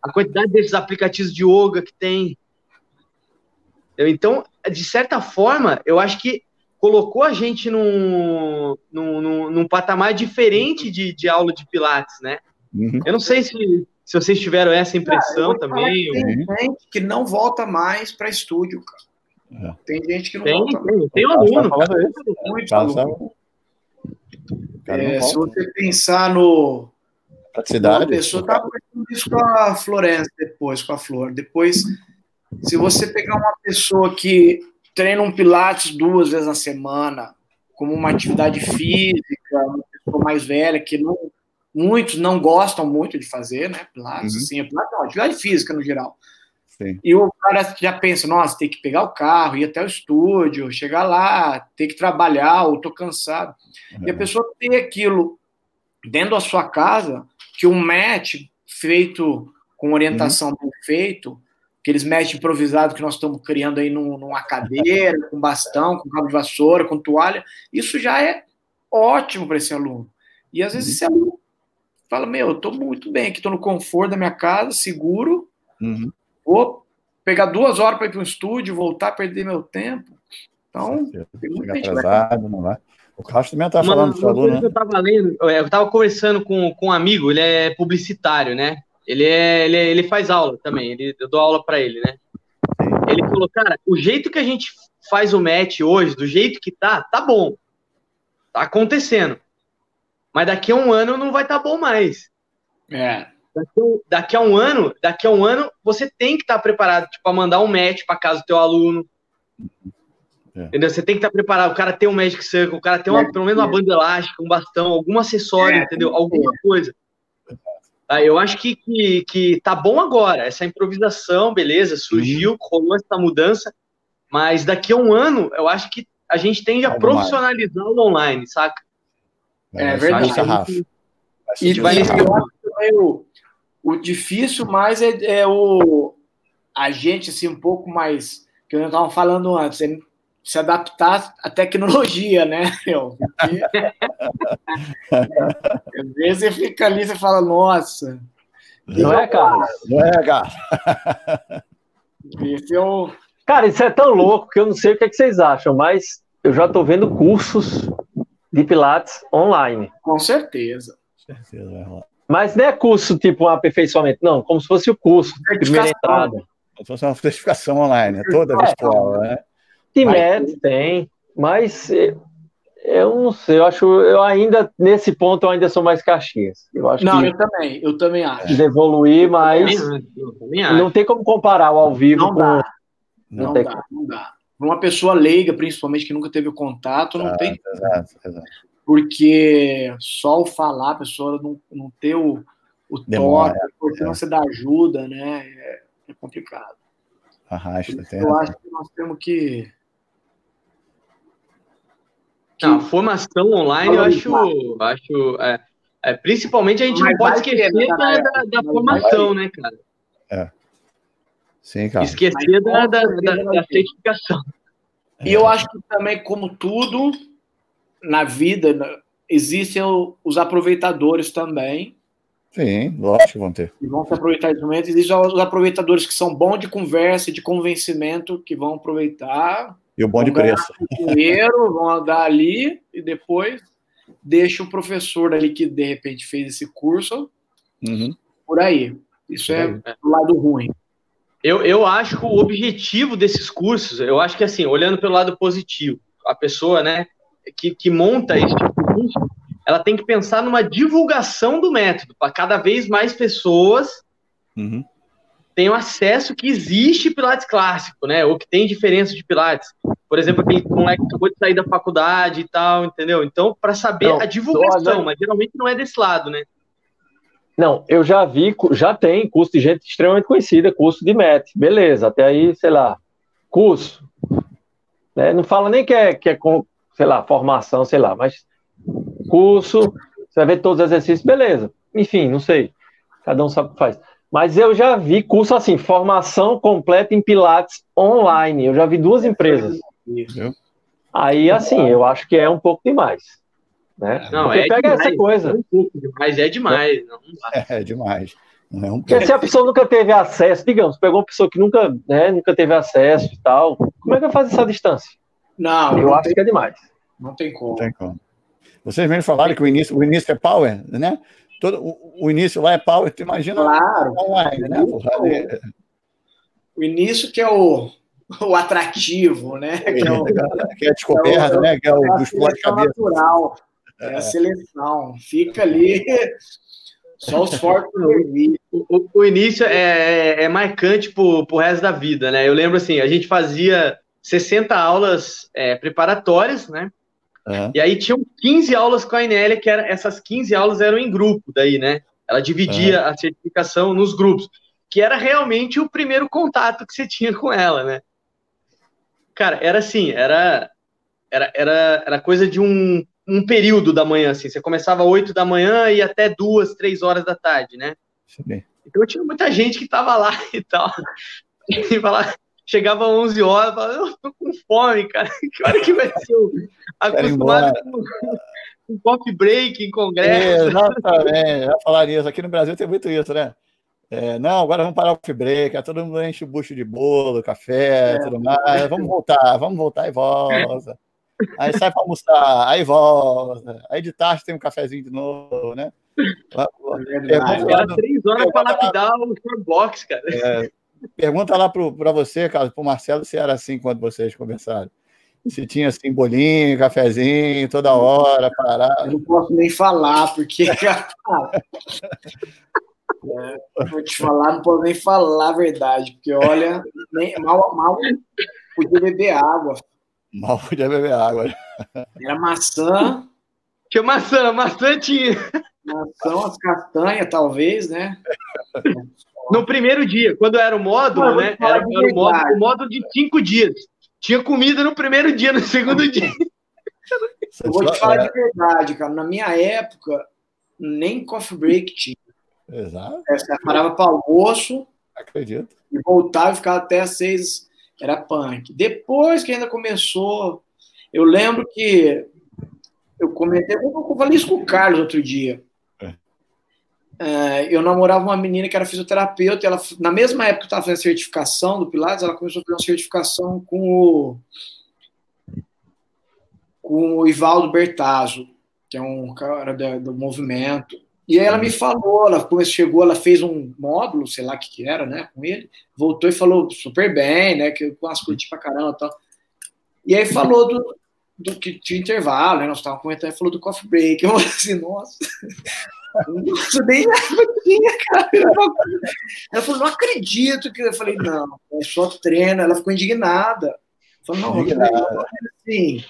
a quantidade desses aplicativos de yoga que tem. Então, de certa forma, eu acho que colocou a gente num, num, num, num patamar diferente de, de aula de Pilates, né? Uhum. Eu não sei se, se vocês tiveram essa impressão também. Tem gente que não volta mais para estúdio, cara. É. Tem gente que não tem, volta. Tem, tem um aluno. Muito aluno. É, se você pensar no. Praticidade. A pessoa estava pensando isso com a Florença depois, com a Flor. Depois, se você pegar uma pessoa que treina um Pilates duas vezes na semana, como uma atividade física, uma pessoa mais velha, que não, muitos não gostam muito de fazer, né? Pilates, uhum. assim, Pilates não, atividade física no geral. Sim. E o cara já pensa, nossa, tem que pegar o carro, ir até o estúdio, chegar lá, ter que trabalhar, ou tô cansado. Uhum. E a pessoa tem aquilo dentro da sua casa, que um match feito com orientação uhum. bem feito, aqueles match improvisados que nós estamos criando aí num, numa cadeira, com bastão, com cabo de vassoura, com toalha, isso já é ótimo para esse aluno. E às vezes uhum. esse aluno fala, meu, eu estou muito bem aqui, estou no conforto da minha casa, seguro, uhum. vou pegar duas horas para ir para um estúdio, voltar, perder meu tempo. Então, tem muita gente atrasado, não vai. O Carlos também estava falando do aluno, né? Eu estava lendo, eu estava conversando com, com um amigo, ele é publicitário, né? Ele, é, ele, é, ele faz aula também, ele, eu dou aula para ele, né? Ele falou, cara, o jeito que a gente faz o match hoje, do jeito que tá, tá bom. Tá acontecendo. Mas daqui a um ano não vai estar tá bom mais. É. Daqui, a um ano, daqui a um ano, você tem que estar tá preparado tipo, para mandar um match para casa do teu aluno. É. Entendeu? Você tem que estar tá preparado. O cara tem um Magic Circle, o cara tem uma, pelo menos uma banda elástica, um bastão, algum acessório, é. entendeu? Alguma coisa. Ah, eu acho que, que, que tá bom agora. Essa improvisação, beleza, surgiu, uhum. rolou essa mudança, mas daqui a um ano, eu acho que a gente tende a profissionalizar o online, saca? É, é verdade. E vai nesse o, o difícil mais é, é, o a gente assim um pouco mais que eu estava falando antes, é se adaptar à tecnologia, né? Eu, porque, às vezes você fica ali e fala, nossa. Não é, cara? Não é, cara? Esse eu... Cara, isso é tão louco que eu não sei o que, é que vocês acham, mas eu já estou vendo cursos de Pilates online. Com certeza. Mas não é curso tipo um aperfeiçoamento, não, como se fosse o curso, primeira entrada. Como se fosse uma certificação online, é toda é, virtual, né? Tem mas... tem, mas eu não sei, eu acho, eu ainda, nesse ponto, eu ainda sou mais Caxias. Eu acho não, que eu também, eu também acho. De evoluir, mas não tem como comparar o ao vivo não com... Dá. Não, não dá, não dá. Uma pessoa leiga, principalmente, que nunca teve o contato, não tem... Exato, exato. Porque só o falar, a pessoa não, não ter o, o toque, a importância é. da ajuda, né, é, é complicado. Arrasta, tem Eu acho que nós temos que não, formação online eu acho, acho é, é, principalmente a gente não pode esquecer né, da, da, da formação, né, cara? É. Sim, cara. Esquecer da, da, da, da certificação. E eu acho que também, como tudo na vida, existem os aproveitadores também. Sim, lógico que vão ter. E vão se aproveitar desse momento. Existem os aproveitadores que são bons de conversa, de convencimento, que vão aproveitar e o bom de preço. Dinheiro, vão andar ali e depois deixa o professor ali que de repente fez esse curso uhum. por aí. Isso é o lado ruim. Eu, eu acho que o objetivo desses cursos, eu acho que assim, olhando pelo lado positivo, a pessoa, né, que, que monta esse tipo de curso, ela tem que pensar numa divulgação do método para cada vez mais pessoas uhum tenham acesso que existe Pilates clássico, né? Ou que tem diferença de Pilates. Por exemplo, aquele moleque que acabou de sair da faculdade e tal, entendeu? Então, para saber não, a divulgação, mas geralmente não é desse lado, né? Não, eu já vi, já tem curso de gente extremamente conhecida, curso de MET, beleza, até aí, sei lá, curso. Né? Não fala nem que é, que é com, sei lá, formação, sei lá, mas curso, você vai ver todos os exercícios, beleza. Enfim, não sei, cada um sabe o que faz. Mas eu já vi curso assim, formação completa em Pilates online. Eu já vi duas empresas. Aí, assim, eu acho que é um pouco demais. Né? Não, Porque é pega demais, essa coisa. É demais, é demais. Não, é, é demais. Não é um Porque se a pessoa nunca teve acesso, digamos, pegou uma pessoa que nunca, né, nunca teve acesso e tal, como é que vai fazer essa distância? Não, eu não acho tem, que é demais. Não tem como. Não tem como. Vocês mesmo falaram que o início, o início é power, né? todo, o, o, início lá é power, tu imagina claro. online, né? O, o início que é o, o atrativo, né? Que é, o, que é a descoberta, é né? Que é o é dos de cabeça. Natural, é a seleção. Fica ali só os fortes o, o início é, é, é marcante pro, pro resto da vida, né? Eu lembro assim, a gente fazia 60 aulas é, preparatórias, né? Uhum. E aí tinham 15 aulas com a Inélia, que era, essas 15 aulas eram em grupo daí, né? Ela dividia uhum. a certificação nos grupos, que era realmente o primeiro contato que você tinha com ela, né? Cara, era assim, era era, era, era coisa de um, um período da manhã, assim. Você começava às 8 da manhã e até duas, três horas da tarde, né? Sim. Então tinha muita gente que tava lá e tal. E falava, chegava às 11 horas, falava, eu tô com fome, cara. Que hora que vai ser acostumado com, com coffee break em congresso? Exatamente, já falaria isso. Aqui no Brasil tem muito isso, né? É, não, agora vamos parar o coffee break, aí todo mundo enche o bucho de bolo, café, é. tudo mais. Vamos voltar, vamos voltar e volta. Aí sai para almoçar, aí volta. Aí de tarde tem um cafezinho de novo, né? É, Era três horas para lapidar o box, cara. É, Pergunta lá para você, cara, para o Marcelo, se era assim quando vocês conversaram. Se tinha assim, bolinho, cafezinho, toda hora, parar. Eu não posso nem falar, porque. é, vou te falar, não posso nem falar a verdade, porque olha, nem, mal, mal podia beber água. Mal podia beber água. Era maçã. Tinha maçã, maçã tinha. Maçã, as castanhas, talvez, né? No primeiro dia, quando era o módulo, né? Era, era o, módulo, o módulo de cinco dias. Tinha comida no primeiro dia, no segundo dia. Eu vou te falar de verdade, cara. Na minha época, nem coffee break tinha. Exato. É, você parava para almoço. Acredito. E voltava e ficava até às seis. Era punk. Depois que ainda começou, eu lembro que eu comentei, eu falei isso com o Carlos outro dia. É, eu namorava uma menina que era fisioterapeuta, e ela, na mesma época que eu estava fazendo certificação do Pilates, ela começou a fazer uma certificação com o. com o Ivaldo Bertazzo, que é um cara do movimento. E aí ela me falou, ela chegou, ela fez um módulo, sei lá o que, que era, né, com ele, voltou e falou super bem, né, que com as curti pra caramba e tal. E aí falou do, do que tinha intervalo, né, nós estávamos comentando, falou do coffee break. Eu falei assim, nossa, isso nem tinha, cara. Ela falou, não acredito que eu falei, não, é só treino. Ela ficou indignada. Eu falei, não, indignada. assim.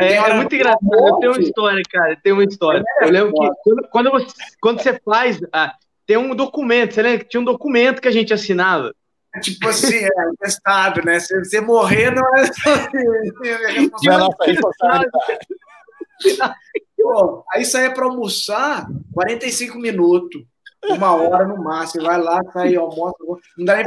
É, é, muito engraçado. Eu tenho uma história, cara. Tem uma história. É, eu lembro que quando, quando, você, quando você faz. Ah, tem um documento, você lembra que tinha um documento que a gente assinava? Tipo assim, é testado, né? Se você morrer, não é. É nossa responsabilidade. Pô, aí saia para almoçar 45 minutos. Uma hora no máximo. Vai lá, sai, almoça. Não dá nem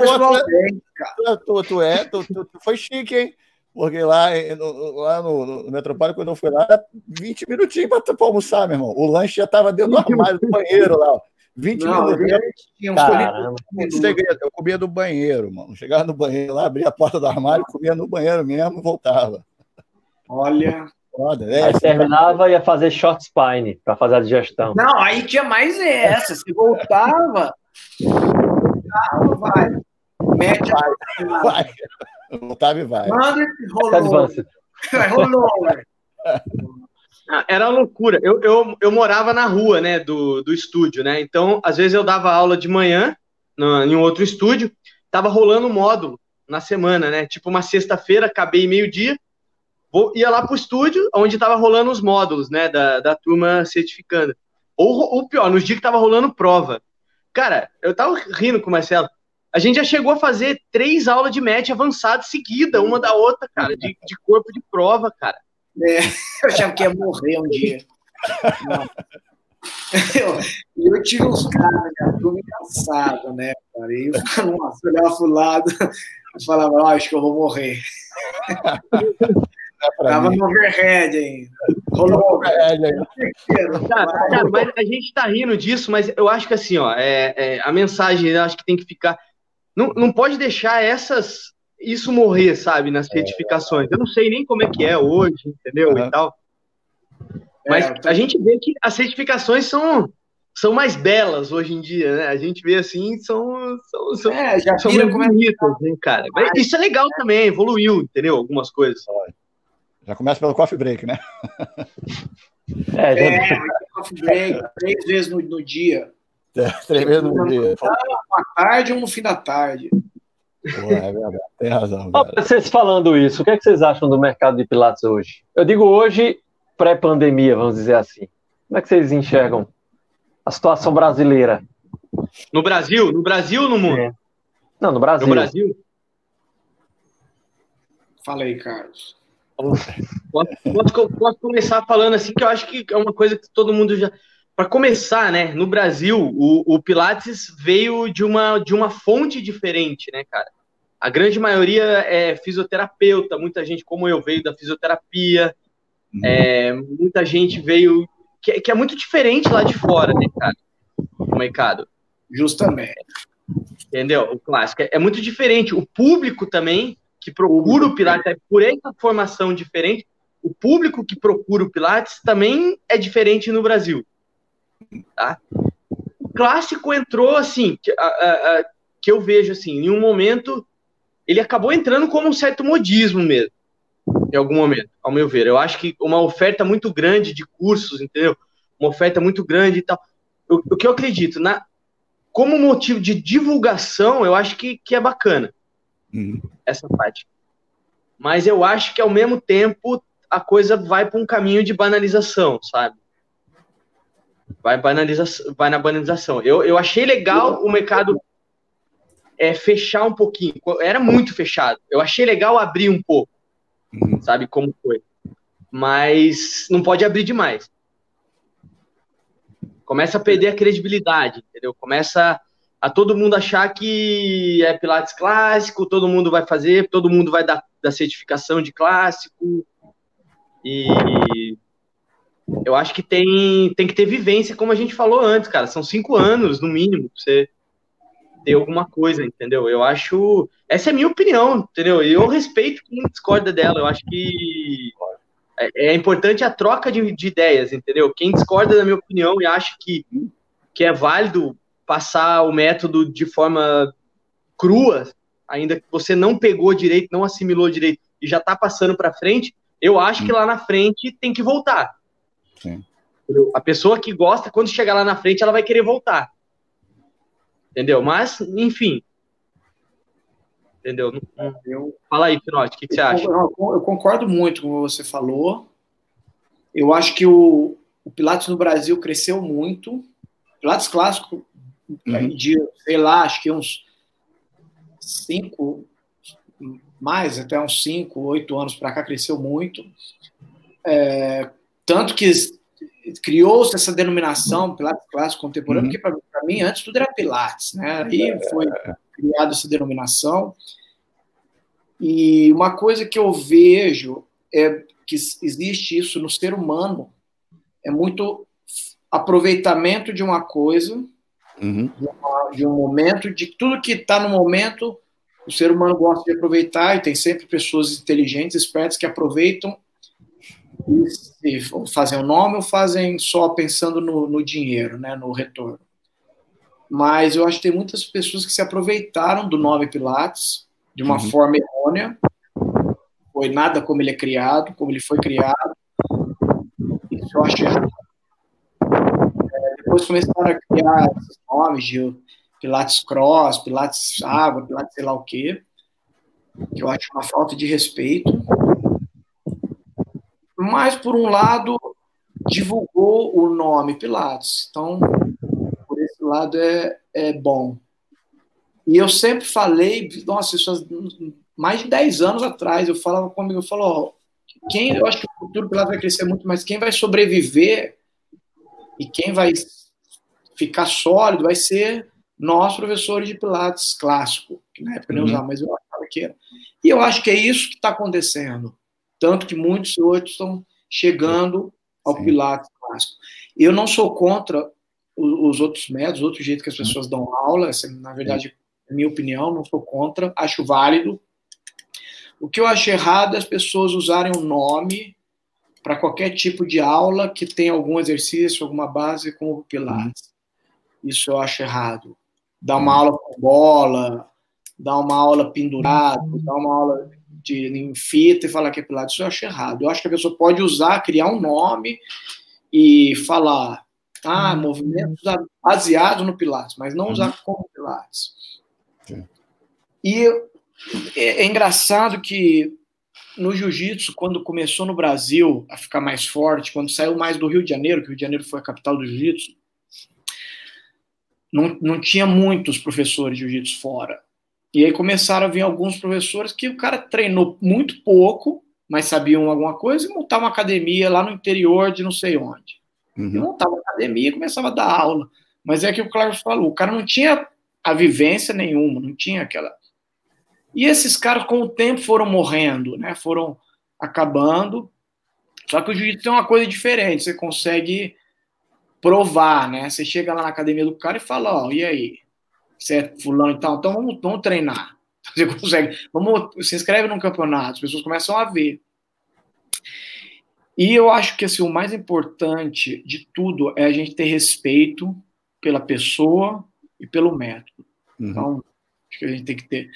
cara. Tu, tu, é, tu, tu, tu, foi chique, hein? Porque lá, no, lá no, no Metropólio, quando eu fui lá, era 20 minutinhos para almoçar, meu irmão. O lanche já estava dentro do armário do banheiro lá. 20 não, um segredo, eu comia no banheiro, mano. Chegava no banheiro lá, abria a porta do armário, comia no banheiro mesmo e voltava. Olha, Foda, é, aí terminava e ia fazer short spine para fazer a digestão. Não, aí tinha mais essa. Se voltava, voltava, vai. Mete vai, vai. Voltava e vai. Manda rolou. rolou, ah, era loucura. Eu, eu, eu morava na rua, né, do, do estúdio, né? Então, às vezes eu dava aula de manhã no, em um outro estúdio, tava rolando módulo na semana, né? Tipo uma sexta-feira, acabei meio-dia, vou, ia lá pro estúdio, onde tava rolando os módulos, né, da, da turma certificando. Ou, ou pior, nos dias que tava rolando prova. Cara, eu tava rindo com o Marcelo. A gente já chegou a fazer três aulas de match avançado seguida, uma da outra, cara, de, de corpo de prova, cara. É, eu achava que ia morrer um dia. Eu, eu tive uns caras, cara, tudo engraçado, né, cara? E eu, nossa, olhava pro lado e falava, oh, acho que eu vou morrer. Tava no overhead ainda. Rolou overhead ainda. Cara, mas a gente tá rindo disso, mas eu acho que assim, ó, é, é, a mensagem eu acho que tem que ficar. Não, não pode deixar essas isso morrer, sabe, nas é. certificações. Eu não sei nem como é que é hoje, entendeu? Uhum. E tal. Mas é, tô... a gente vê que as certificações são são mais belas hoje em dia, né? A gente vê assim, são, são, são, é, já são mais bonitas, né, cara? Mas isso é legal também, evoluiu, entendeu? Algumas coisas. Já começa pelo coffee break, né? É, já... é coffee break, três vezes no, no dia. É, três vezes no dia. Uma tarde um no fim da tarde. Pô, é verdade, tem razão. vocês falando isso, o que, é que vocês acham do mercado de Pilates hoje? Eu digo hoje, pré-pandemia, vamos dizer assim. Como é que vocês enxergam a situação brasileira? No Brasil? No Brasil ou no mundo? É. Não, no Brasil. No Brasil? Fala aí, Carlos. Posso, posso, começar falando assim, que eu acho que é uma coisa que todo mundo já. Para começar, né? No Brasil, o, o, Pilates veio de uma, de uma fonte diferente, né, cara? A grande maioria é fisioterapeuta, muita gente, como eu, veio da fisioterapia, uhum. é, muita gente veio. Que, que, é muito diferente lá de fora, né, cara? O mercado. Justamente. Entendeu? O clássico. É, é muito diferente. O público também que procura o Pilates, é por essa formação diferente, o público que procura o Pilates também é diferente no Brasil. Tá? O clássico entrou assim, que, a, a, que eu vejo assim, em um momento, ele acabou entrando como um certo modismo mesmo, em algum momento, ao meu ver. Eu acho que uma oferta muito grande de cursos, entendeu? Uma oferta muito grande e tal. O, que eu acredito, na, como motivo de divulgação, eu acho que, que é bacana uhum. essa parte. Mas eu acho que ao mesmo tempo a coisa vai para um caminho de banalização, sabe? Vai, banaliza vai na banalização. Eu, eu achei legal o mercado é, fechar um pouquinho. Era muito fechado. Eu achei legal abrir um pouco, uhum. sabe como foi. Mas não pode abrir demais. Começa a perder a credibilidade, entendeu? Começa a todo mundo achar que é Pilates clássico, todo mundo vai fazer, todo mundo vai dar da certificação de clássico. E eu acho que tem, tem que ter vivência, como a gente falou antes, cara. São cinco anos, no mínimo, pra você ter alguma coisa, entendeu? Eu acho. Essa é a minha opinião, entendeu? E eu respeito quem discorda dela. Eu acho que é, é importante a troca de, de, ideias, entendeu? Quem discorda da minha opinião e acha que, que é válido passar o método de forma crua, ainda que você não pegou direito, não assimilou direito e já está passando para frente, eu acho que lá na frente tem que voltar. Sim. A pessoa que gosta, quando chegar lá na frente, ela vai querer voltar. Entendeu? Mas, enfim. Entendeu? Eu, Fala aí, Finote, o que, que, você acha? Eu concordo muito com o que você falou. Eu acho que o, o Pilates no Brasil cresceu muito. Pilates clássico, uhum. de, sei lá, acho que uns cinco, mais, até uns cinco, oito anos para cá, cresceu muito. É, tanto que criou-se essa denominação Pilates clássico contemporâneo, uhum. porque para mim antes tudo era Pilates, né? Aí é. foi criada essa denominação. E uma coisa que eu vejo é que existe isso no ser humano, é muito aproveitamento de uma coisa, uhum. de, uma, de, um momento, de tudo que está no momento, o ser humano gosta de aproveitar, e tem sempre pessoas inteligentes, espertas, que aproveitam e fazem o nome ou fazem só pensando no, no dinheiro, né, no retorno. Mas eu acho que tem muitas pessoas que se aproveitaram do nome Pilates de uma uhum. forma errônea. Foi nada como ele é criado, como ele foi criado. Isso eu acho errado. É, depois começaram a criar esses nomes de Pilates Cross, Pilates Água, Pilates sei lá o quê, que eu acho uma falta de respeito mas, por um lado, divulgou o nome Pilates. Então, por esse lado é, é bom. E eu sempre falei, nossa, isso mais de 10 anos atrás, eu falava comigo, eu falo, ó, quem, eu acho que o futuro Pilates vai crescer muito, mas quem vai sobreviver e quem vai ficar sólido vai ser nós, professores de Pilates clássico, que na época uhum. nem usava, mas eu achava que era. E eu acho que é isso que está acontecendo. Tanto que muitos hoje estão chegando ao Sim. Pilates clássico. Eu não sou contra os outros métodos, outro jeito que as pessoas dão aula, essa, na verdade, é minha opinião, não sou contra, acho válido. O que eu acho errado é as pessoas usarem um nome para qualquer tipo de aula que tenha algum exercício, alguma base como o Pilates. Isso eu acho errado. Dar uma aula com bola, dar uma aula pendurado, dar uma aula de, em fita e falar que é Pilates, eu acho errado. Eu acho que a pessoa pode usar, criar um nome e falar, ah, hum. movimentos baseados no Pilates, mas não usar uhum. como Pilates. Sim. E é, é engraçado que no jiu-jitsu, quando começou no Brasil a ficar mais forte, quando saiu mais do Rio de Janeiro, que o Rio de Janeiro foi a capital do jiu-jitsu, não, não tinha muitos professores de jiu-jitsu fora. E aí começaram a vir alguns professores que o cara treinou muito pouco, mas sabiam alguma coisa, e montava uma academia lá no interior de não sei onde. Uhum. E montava uma academia e começava a dar aula. Mas é que o Carlos falou, o cara não tinha a vivência nenhuma, não tinha aquela. E esses caras, com o tempo, foram morrendo, né? Foram acabando. Só que o jiu-jitsu tem uma coisa diferente, você consegue provar, né? Você chega lá na academia do cara e fala, ó, oh, e aí? É fulano e tal, então vamos, vamos treinar. Você consegue, vamos, se inscreve num campeonato, as pessoas começam a ver. E eu acho que assim, o mais importante de tudo é a gente ter respeito pela pessoa e pelo método. Uhum. Então, acho que a gente tem que ter.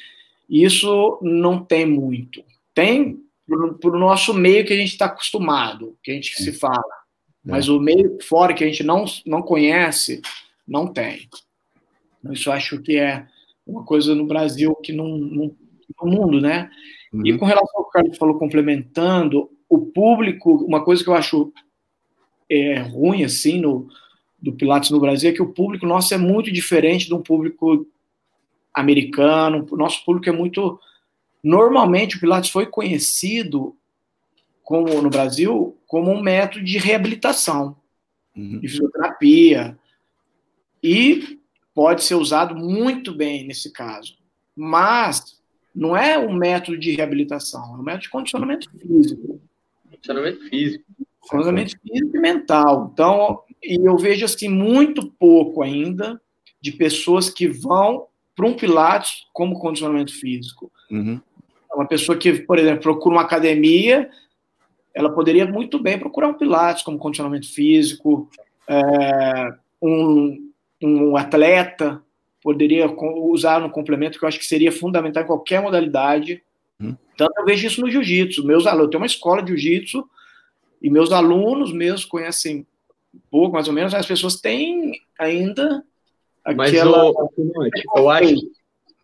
Isso não tem muito. Tem para o nosso meio que a gente está acostumado, que a gente se fala. É. Mas o meio fora que a gente não, não conhece, não tem. Isso acho que é uma coisa no Brasil que não, não no mundo, né? Uhum. E com relação ao que o Carlos falou, complementando, o público, uma coisa que eu acho é, ruim, assim, no, do Pilates no Brasil, é que o público nosso é muito diferente de um público americano. O nosso público é muito. Normalmente, o Pilates foi conhecido como no Brasil como um método de reabilitação, uhum. de fisioterapia. E pode ser usado muito bem nesse caso. Mas não é um método de reabilitação, é um método de condicionamento físico. Condicionamento físico. Condicionamento físico e mental. Então, e eu vejo assim muito pouco ainda de pessoas que vão para um Pilates como condicionamento físico. Uhum. Uma pessoa que, por exemplo, procura uma academia, ela poderia muito bem procurar um Pilates como condicionamento físico, é, um, um atleta poderia usar no complemento, que eu acho que seria fundamental em qualquer modalidade. Hum. Tanto eu vejo isso no jiu-jitsu. Meus alunos, eu tenho uma escola de jiu-jitsu e meus alunos mesmo conhecem um pouco, mais ou menos, as pessoas têm ainda aquela... Mas, eu acho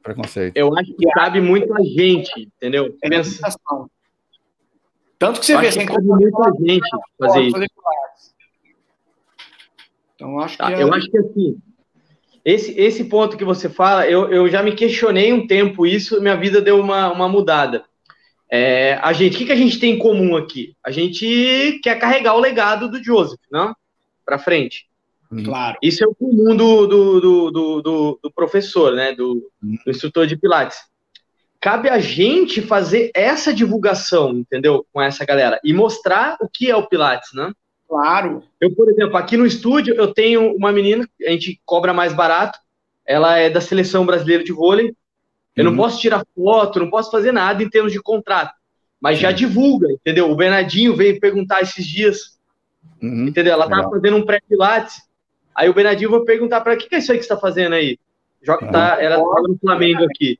preconceito. Eu acho que cabe muito a gente, entendeu? É Pensa... Tanto que você vê, que cabe muito a gente fazer isso. Então, acho que tá, é... Eu acho que assim, esse, esse ponto que você fala, eu, eu já me questionei um tempo isso, minha vida deu uma, uma mudada. É, a gente, o que, que a gente tem em comum aqui? A gente quer carregar o legado do Joseph, não? Para frente. Uhum. Claro. Isso é o comum do, do, do, do, do professor, né? Do, do, instrutor de Pilates. Cabe a gente fazer essa divulgação, entendeu? Com essa galera. E mostrar o que é o Pilates, né? Claro. Eu, por exemplo, aqui no estúdio, eu tenho uma menina, a gente cobra mais barato. Ela é da seleção brasileira de vôlei. Eu uhum. não posso tirar foto, não posso fazer nada em termos de contrato. Mas já divulga, entendeu? O Bernardinho veio perguntar esses dias. Uhum. Entendeu? Ela estava fazendo um pré-pilates Aí o Bernardinho vai perguntar para o que, que é isso aí que você está fazendo aí? Joga, tá, ela tá no Flamengo aqui.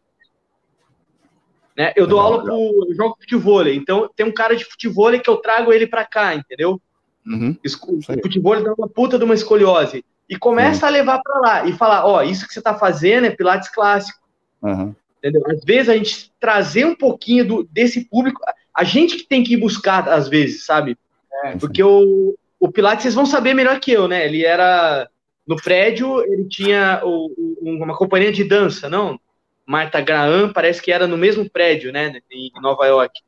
Né? Eu dou aula pro. Eu jogo futebol, então tem um cara de futebol que eu trago ele para cá, entendeu? Uhum. O futebol dá uma puta de uma escoliose. E começa uhum. a levar para lá e falar: ó, isso que você está fazendo é Pilates clássico. Uhum. Entendeu? Às vezes a gente trazer um pouquinho do, desse público, a gente que tem que ir buscar, às vezes, sabe? É, Porque o, o Pilates vocês vão saber melhor que eu, né? Ele era no prédio, ele tinha o, o, uma companhia de dança, não? Marta Graham parece que era no mesmo prédio, né? Em Nova York.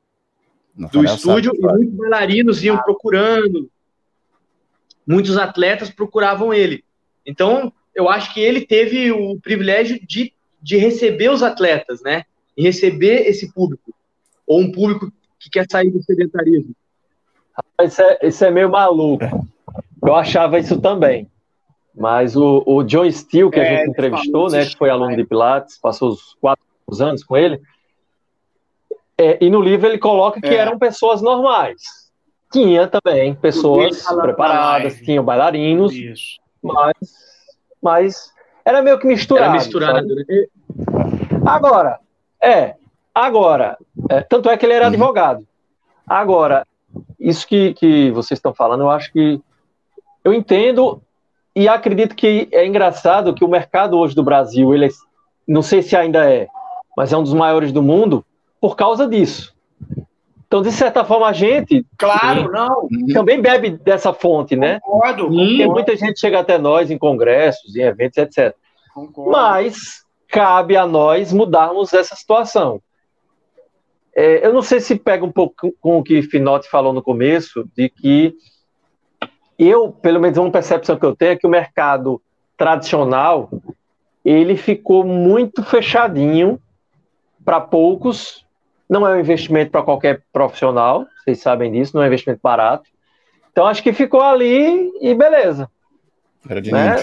Não do estúdio, e muitos bailarinos iam procurando, muitos atletas procuravam ele. Então, eu acho que ele teve o privilégio de, de receber os atletas, né? E receber esse público, ou um público que quer sair do sedentarismo. Isso é, isso é meio maluco. Eu achava isso também. Mas o, o John Steele, que a é, gente entrevistou, né, que foi aluno de Pilates, passou os quatro anos com ele, é, e no livro ele coloca que é. eram pessoas normais. Tinha também pessoas preparadas, tinham bailarinos, mas, mas era meio que misturado. Era misturado, né? Agora, é, agora, é, tanto é que ele era uhum. advogado. Agora, isso que, que vocês estão falando, eu acho que eu entendo e acredito que é engraçado que o mercado hoje do Brasil, ele é, não sei se ainda é, mas é um dos maiores do mundo por causa disso. Então, de certa forma, a gente claro, não. também bebe dessa fonte, né? Concordo, Porque muita gente chega até nós em congressos, em eventos, etc. Concordo. Mas cabe a nós mudarmos essa situação. É, eu não sei se pega um pouco com o que Finotti falou no começo, de que eu, pelo menos uma percepção que eu tenho é que o mercado tradicional ele ficou muito fechadinho para poucos. Não é um investimento para qualquer profissional, vocês sabem disso, não é um investimento barato. Então acho que ficou ali e beleza. Era de né?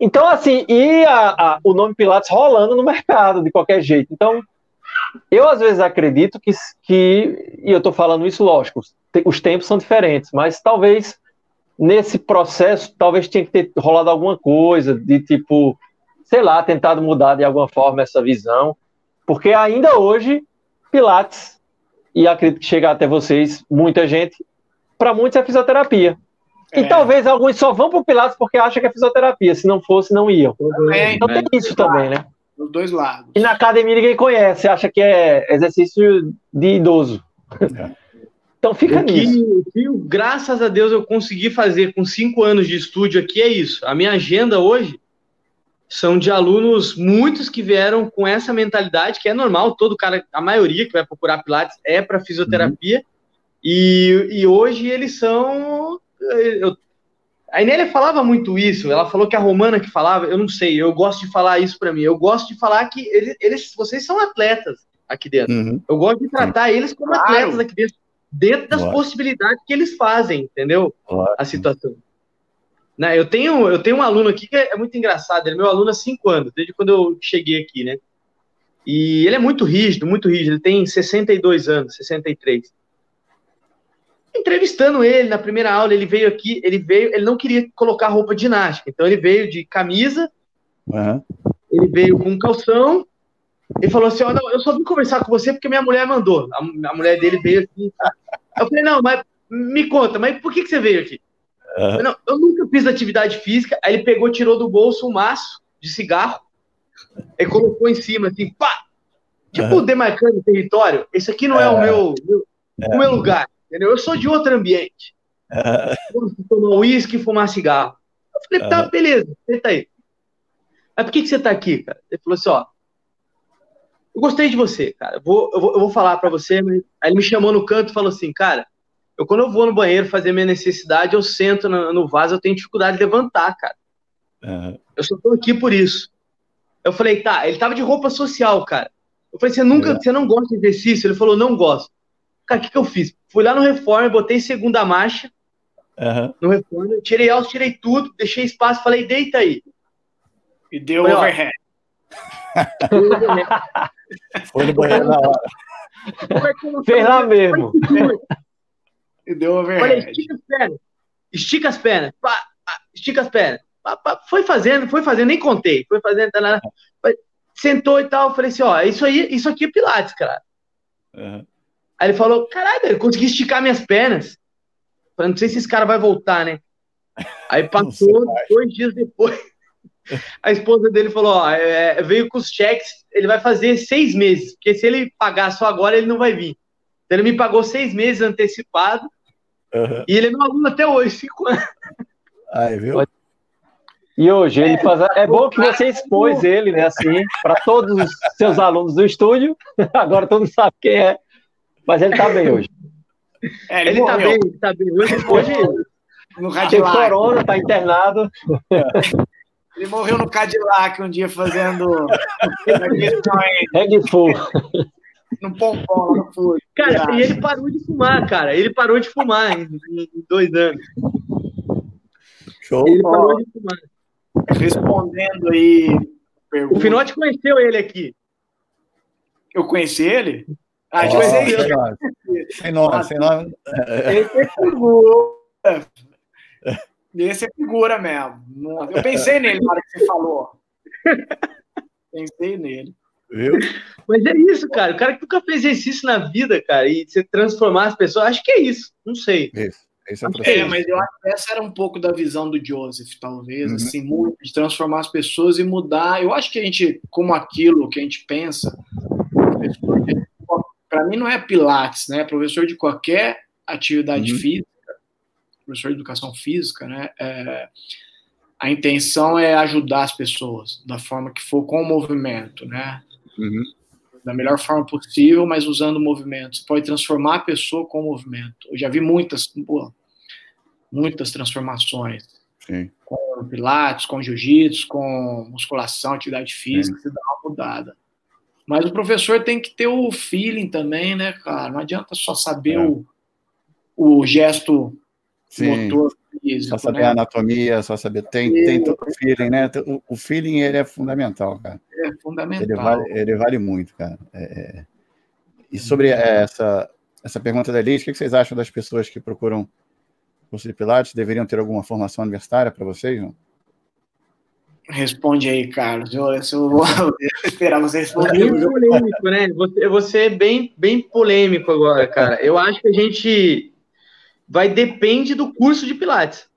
Então, assim, e a, a, o nome Pilates rolando no mercado de qualquer jeito. Então, eu, às vezes, acredito que, que e eu estou falando isso, lógico, os tempos são diferentes, mas talvez nesse processo, talvez tinha que ter rolado alguma coisa de tipo, sei lá, tentado mudar de alguma forma essa visão, porque ainda hoje, Pilates, e acredito que chega até vocês, muita gente, para muitos é fisioterapia. É. E talvez alguns só vão para o Pilates porque acham que é fisioterapia, se não fosse, não iam. É, então tem isso também, né? Dos dois lados. E na academia ninguém conhece, acha que é exercício de idoso. É. Então fica o que, nisso. O que, graças a Deus, eu consegui fazer com cinco anos de estúdio aqui é isso. A minha agenda hoje são de alunos, muitos que vieram com essa mentalidade, que é normal, todo cara, a maioria que vai procurar Pilates é para fisioterapia. Uhum. E, e hoje eles são. Eu, a Inélia falava muito isso, ela falou que a Romana que falava, eu não sei, eu gosto de falar isso para mim, eu gosto de falar que eles, eles vocês são atletas aqui dentro. Uhum. Eu gosto de tratar Sim. eles como claro. atletas aqui dentro, dentro das Boa. possibilidades que eles fazem, entendeu? Boa. A situação. Né, eu, tenho, eu tenho um aluno aqui que é, é muito engraçado, ele é meu aluno há cinco anos, desde quando eu cheguei aqui, né? E ele é muito rígido, muito rígido, ele tem 62 anos, 63. entrevistando ele na primeira aula, ele veio aqui, ele veio, ele não queria colocar roupa de ginástica, então ele veio de camisa, uhum. ele veio com um calção, e falou assim, oh, não, eu só vim conversar com você porque minha mulher mandou, a, a mulher dele veio aqui, tá? eu falei, não, mas me conta, mas por que, que você veio aqui? Uhum. Eu, não, eu nunca fiz atividade física, aí ele pegou, tirou do bolso um maço de cigarro, e colocou em cima, assim, pá, tipo uhum. demarcando o território, esse aqui não é, o meu, meu, é. o meu lugar, entendeu? Eu sou de outro ambiente. Uhum. Tomar uísque e fumar cigarro. Eu falei, tá, beleza, senta aí. Mas por que, que você tá aqui, cara? Ele falou assim, ó, eu gostei de você, cara. Eu vou, eu vou, eu vou falar para você. Mas... Aí ele me chamou no canto e falou assim, cara, eu quando eu vou no banheiro fazer minha necessidade, eu sento no, no vaso, eu tenho dificuldade de levantar, cara. Uhum. Eu só tô aqui por isso. Eu falei, tá, ele tava de roupa social, cara. Eu falei, você nunca, é. você não gosta de exercício? Ele falou, não gosto. Cara, o que, que eu fiz? Fui lá no Reforma, botei segunda marcha. Uhum. No Reforma, tirei alto, tirei tudo, deixei espaço, falei, deita aí. E deu falei, overhead. Foi no banheiro na hora. Fez lá mesmo. E deu overhead. Falei, estica as pernas. Estica as pernas. Pá, estica as pernas. Pá, pá. Foi fazendo, foi fazendo, nem contei. Foi fazendo, tá lá. Sentou e tal. Falei assim: ó, isso aí, isso aqui é Pilates, cara. Uhum. Aí ele falou: caralho, eu consegui esticar minhas pernas. Falei, não sei se esse cara vai voltar, né? Aí passou dois dias depois. A esposa dele falou: ó, é, veio com os cheques, ele vai fazer seis meses, porque se ele pagar só agora, ele não vai vir. Então ele me pagou seis meses antecipado uhum. e ele é meu aluno até hoje, cinco anos. Aí, viu? E hoje ele faz. É bom que você expôs ele, né? Assim, para todos os seus alunos do estúdio. Agora todo mundo sabe quem é. Mas ele tá bem hoje. É, ele, ele tá bem, ele tá bem. Hoje, hoje no Tem corona, tá internado. Ele morreu no Cadillac um dia fazendo. Reggae full. No pompom, no full. Cara, e ele parou de fumar, cara. Ele parou de fumar em, em dois anos. Show. Ele parou de fumar. Respondendo aí. Pergunta. O Finote conheceu ele aqui. Eu conheci ele? Ah, oh, conheci ele. Sem nome, sem nome. Esse é figura. Esse é figura mesmo. Eu pensei nele na hora que você falou. Pensei nele. Viu? Mas é isso, cara. O cara que nunca fez exercício na vida, cara, e você transformar as pessoas, acho que é isso. Não sei. Isso. Esse é, o é, mas eu acho que essa era um pouco da visão do Joseph, talvez, uhum. assim, muito, de transformar as pessoas e mudar. Eu acho que a gente, como aquilo que a gente pensa, para mim não é Pilates, né? Professor de qualquer atividade uhum. física, professor de educação física, né? É, a intenção é ajudar as pessoas da forma que for com o movimento, né? Uhum. Da melhor forma possível, mas usando o movimento. Você pode transformar a pessoa com o movimento. Eu já vi muitas, pô, muitas transformações. Sim. Com pilates, com jiu-jitsu, com musculação, atividade física, Sim. você dá uma mudada. Mas o professor tem que ter o feeling também, né, cara? Não adianta só saber é. o, o gesto Sim. motor físico. Só saber né? a anatomia, só saber. Tem, tem todo o feeling, né? O, o, feeling ele é fundamental, cara. É fundamental. Ele vale, ele vale muito, cara. É... é. E sobre essa, essa pergunta da Elite, o que vocês acham das pessoas que procuram curso de Pilates? Deveriam ter alguma formação universitária para vocês? Não? Responde aí, Carlos. Eu, eu vou esperar você responder. Bem polêmico, né? Eu vou ser bem, bem polêmico agora, cara. Eu acho que a gente vai depende do curso de Pilates.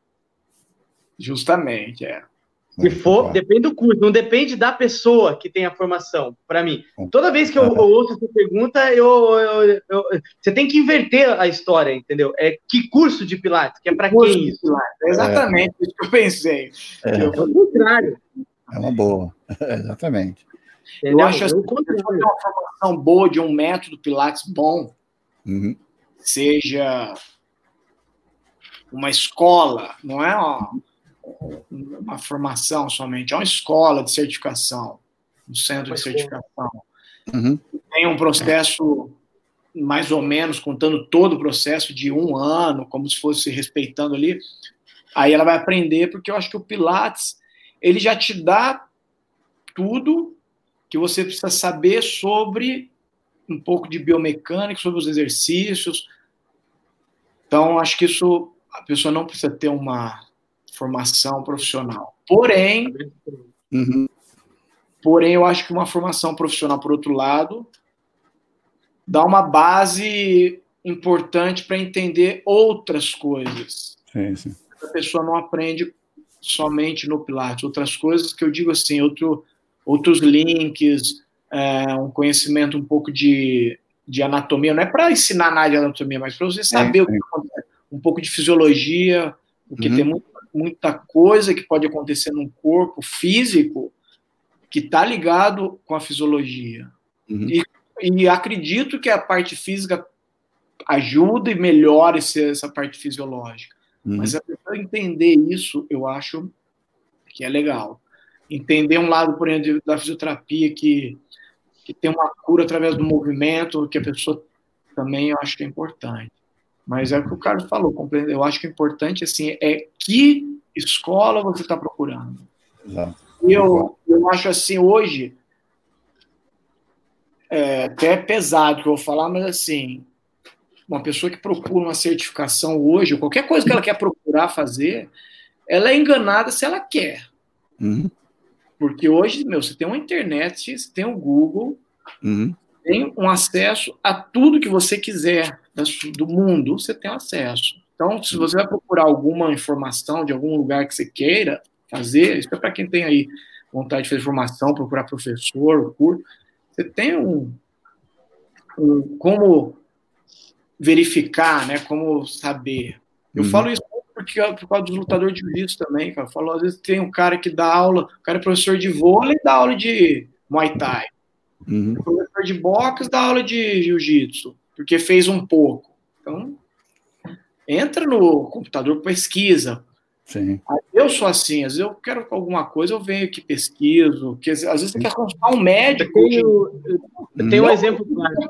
Justamente, é. Se for, depende do curso, não depende da pessoa que tem a formação, para mim. Toda vez que eu, eu ouço essa pergunta, eu, eu, eu, você tem que inverter a história, entendeu? É que curso de Pilates, que é para quem isso? É exatamente é. isso que eu pensei. É, é o contrário. É uma boa, exatamente. Entendeu? Eu acho assim, se uma formação boa de um método Pilates bom, uhum. seja uma escola, não é uma, uma formação somente, é uma escola de certificação, um centro de certificação. Uhum. Tem um processo mais ou menos, contando todo o processo de um ano, como se fosse respeitando ali, aí ela vai aprender, porque eu acho que o Pilates, ele já te dá tudo que você precisa saber sobre um pouco de biomecânica, sobre os exercícios, Então, acho que isso a pessoa não precisa ter uma formação profissional. Porém, uhum. porém, eu acho que uma formação profissional, por outro lado, dá uma base importante para entender outras coisas. Sim, sim. A pessoa não aprende somente no Pilates, outras coisas que eu digo assim, outro, outros links, é, um conhecimento um pouco de, de anatomia, não é para ensinar nada de anatomia, mas para você saber é, o que acontece, um pouco de fisiologia, porque uhum. tem muita, muita coisa que pode acontecer no corpo físico que está ligado com a fisiologia. Uhum. E, e acredito que a parte física ajuda e melhora essa parte fisiológica. Uhum. Mas a pessoa entender isso, eu acho que é legal. Entender um lado, por exemplo, da fisioterapia que, que tem uma cura através do movimento, que a pessoa também eu acho que é importante. Mas é o que o Carlos falou, eu acho que o importante assim, é que escola você está procurando. Exato. Eu, eu acho assim, hoje, é, até é pesado que eu vou falar, mas assim, uma pessoa que procura uma certificação hoje, qualquer coisa que ela quer procurar fazer, ela é enganada se ela quer. Uhum. Porque hoje, meu, você tem uma internet, você tem o Google, uhum. Tem um acesso a tudo que você quiser do mundo, você tem acesso. Então, se você vai procurar alguma informação de algum lugar que você queira fazer, isso é para quem tem aí vontade de fazer formação, procurar professor, curso, você tem um, um como verificar, né? Como saber. Eu uhum. falo isso porque por causa dos lutadores de jiu-jitsu também, cara. Eu falo, às vezes tem um cara que dá aula, o cara é professor de vôlei dá aula de Muay Thai. Uhum. O professor de boxe dá aula de jiu-jitsu, porque fez um pouco. Então, entra no computador, pesquisa, Sim. Eu sou assim, às vezes eu quero alguma coisa, eu venho aqui pesquiso, que às vezes você quer consultar um médico. Eu tenho, eu tenho um exemplo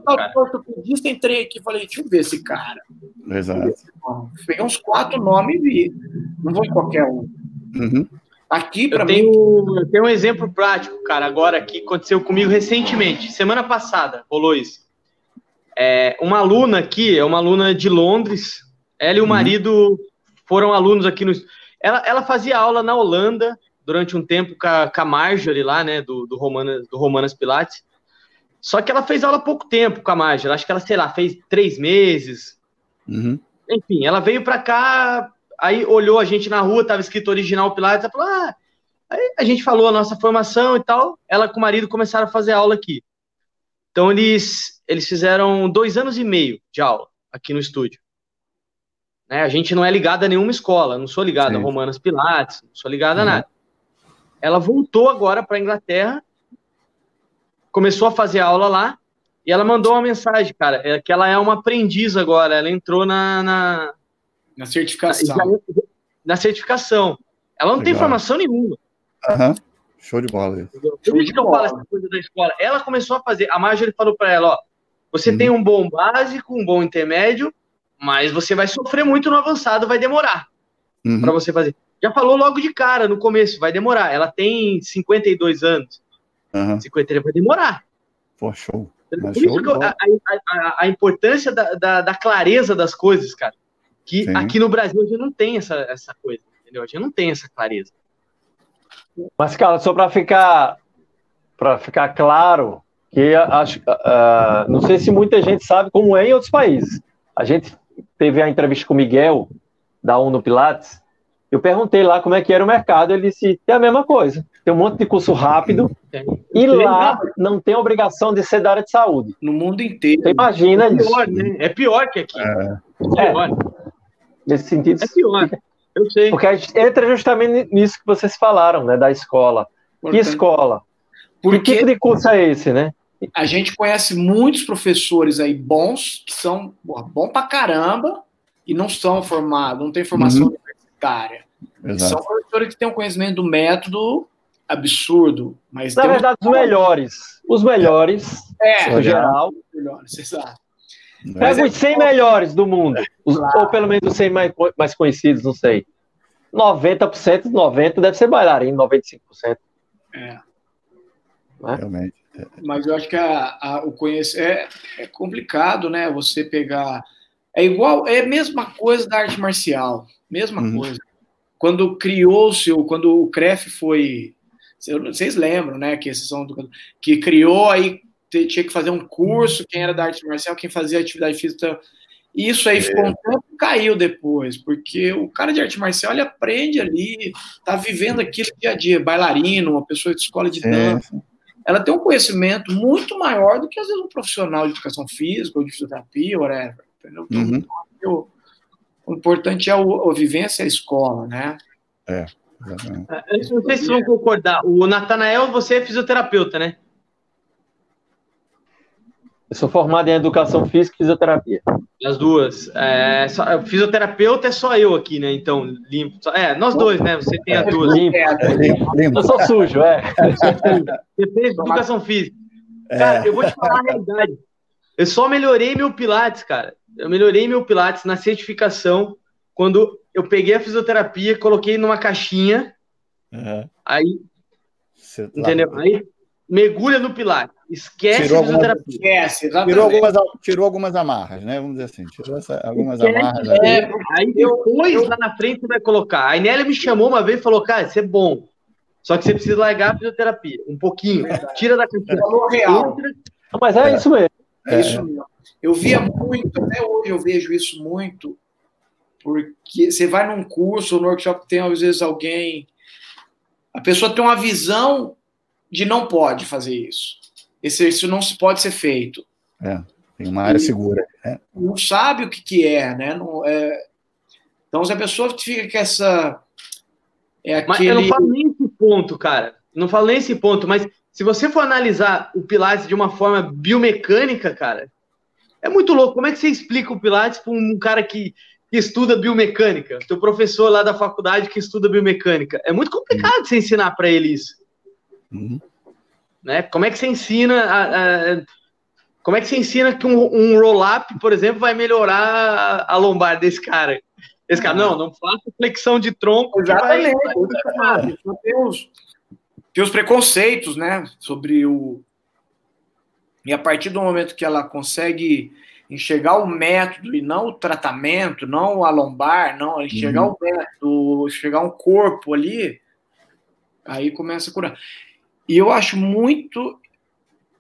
claro. ortopedista, entrei aqui e falei, deixa eu ver esse cara. Exato. Peguei uns quatro nomes e vi. Não vou em qualquer um. Uhum. Aqui, para mim. Eu tenho um exemplo prático, cara, agora que aconteceu comigo recentemente. Semana passada rolou isso. É, uma aluna aqui, é uma aluna de Londres, ela e o uhum. marido foram alunos aqui no ela, ela fazia aula na Holanda durante um tempo com a, com a Marjorie lá, né, do, do, Romanas, do Romanas Pilates. Só que ela fez aula há pouco tempo com a Marjorie. Acho que ela, sei lá, fez três meses. Uhum. Enfim, ela veio para cá, aí olhou a gente na rua, tava escrito original Pilates, falou, ah, aí a gente falou a nossa formação e tal. Ela com o marido começaram a fazer aula aqui. Então eles, eles fizeram dois anos e meio de aula aqui no estúdio. Né? A gente não é ligado a nenhuma escola, não sou ligado Sim. a Romanas Pilates, não sou ligado uhum. a nada. Ela voltou agora para a Inglaterra, começou a fazer aula lá, e ela mandou uma mensagem, cara, é que ela é uma aprendiz agora, ela entrou na. Na, na certificação. Na, na certificação. Ela não Legal. tem formação nenhuma. Uhum. Show de bola. Por isso que eu falo essa coisa da escola. Ela começou a fazer. A Marjorie falou para ela: ó, você uhum. tem um bom básico, um bom intermédio, mas você vai sofrer muito no avançado, vai demorar uhum. para você fazer. Já falou logo de cara no começo, vai demorar. Ela tem 52 anos. Uhum. 53 vai demorar. Pô, show. Por show isso a, a, a, importância da, da, da, clareza das coisas, cara. Que Sim. aqui no Brasil a gente não tem essa, essa coisa, entendeu? A gente não tem essa clareza. Mas, cara, só para ficar para ficar claro, que acho, uh, não sei se muita gente sabe como é em outros países. A gente teve a entrevista com o Miguel, da UNO Pilates, eu perguntei lá como é que era o mercado, ele disse, é a mesma coisa, tem um monte de curso rápido, e lá não tem obrigação de ser da área de saúde. No mundo inteiro. Você imagina é pior, isso. Né? É pior que aqui. É. É pior. Nesse sentido. É pior, eu sei. Porque a gente entra justamente nisso que vocês falaram, né, da escola. Portanto, que escola? Porque... Que tipo de curso é esse, né? a gente conhece muitos professores aí bons, que são porra, bom pra caramba, e não são formados, não têm formação uhum. universitária. São professores que têm um conhecimento do método absurdo. Mas Na verdade, os melhores. Os melhores, é, no geral. Os melhores, exato. Pega é os 100 melhores do mundo, os, claro. ou pelo menos os 100 mais, mais conhecidos, não sei. 90%, 90% deve ser bailarino, 95%. É. Né? Realmente. Mas eu acho que a, a, o conhecer é, é, complicado, né? Você pegar É igual, é a mesma coisa da arte marcial, mesma uhum. coisa. Quando criou-se, quando o CREF foi, vocês lembram, né, que são que criou aí tinha que fazer um curso, quem era da arte marcial, quem fazia atividade física. Isso aí é. ficou um tempo caiu depois, porque o cara de arte marcial ele aprende ali, tá vivendo aquilo dia a dia, bailarino, uma pessoa de escola de dança. Ela tem um conhecimento muito maior do que às vezes um profissional de educação física ou de fisioterapia, whatever. Entendeu? Então, uhum. o, o, importante é o, a vivência e a escola, né? É. é não sei se vão concordar. O Natanael, você é fisioterapeuta, né? Eu sou formado em educação física e fisioterapia. As duas. É, só, fisioterapeuta é só eu aqui, né? Então, limpo. É, nós dois, né? Você tem as duas. Limpo. Eu sou sujo, é. Você fez educação física. Cara, eu vou te falar a realidade. Eu só melhorei meu Pilates, cara. Eu melhorei meu Pilates na certificação quando eu peguei a fisioterapia, coloquei numa caixinha. Uhum. Aí. Você entendeu? Tá... Aí mergulha no Pilates. Esquece tirou fisioterapia. Algumas, Esquece, tirou algumas, tirou algumas amarras, né? Vamos dizer assim, tirou essa, algumas Esquece, amarras. É, aí depois, eu, lá na frente, você vai colocar. A Inélia me chamou uma vez e falou, cara, isso é bom. Só que você precisa largar a fisioterapia, um pouquinho. Tira da. Valor real. Não, mas é, é, isso mesmo. É isso mesmo. Eu via muito, até hoje eu vejo isso muito, porque você vai num curso no workshop tem às vezes alguém. A pessoa tem uma visão de não pode fazer isso. Esse, isso não pode ser feito. É, tem uma área e segura. Né? Não sabe o que, que é, né? Não, é... Então, se a pessoa fica com essa. É aquele... Mas eu não falo nem esse ponto, cara. Não falo nem esse ponto, mas se você for analisar o Pilates de uma forma biomecânica, cara, é muito louco. Como é que você explica o Pilates para um cara que, que estuda biomecânica? Teu professor lá da faculdade que estuda biomecânica. É muito complicado uhum. você ensinar para ele isso. Uhum. Né? Como é que você ensina a, a, como é que você ensina que um, um roll-up, por exemplo, vai melhorar a, a lombar desse cara? Esse cara, não, não faça flexão de tronco. Exatamente. Vai... Tem, os, tem os preconceitos, né? Sobre o. E a partir do momento que ela consegue enxergar o método e não o tratamento, não a lombar, não enxergar uhum. o método, enxergar um corpo ali, aí começa a curar. E eu acho muito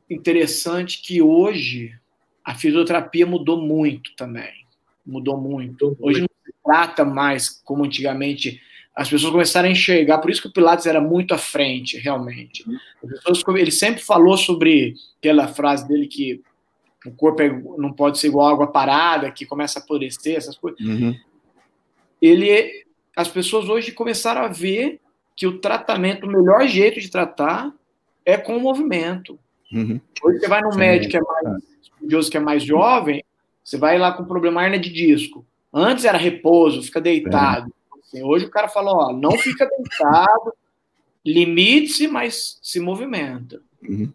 interessante que hoje a fisioterapia mudou muito também. Mudou muito. Hoje não se trata mais como antigamente. As pessoas começaram a enxergar, por isso que o Pilates era muito à frente, realmente. Pessoas, ele sempre falou sobre aquela frase dele que o corpo é, não pode ser igual água parada, que começa a apodrecer, essas coisas. Uhum. Ele, as pessoas hoje começaram a ver que o tratamento, o melhor jeito de tratar é com o movimento. Uhum. Hoje você vai no Sim. médico que é mais estudioso, que é mais jovem, você vai lá com problema hernia de disco. Antes era repouso, fica deitado. Assim, hoje o cara fala, ó, não fica deitado, limite-se, mas se movimenta. Uhum.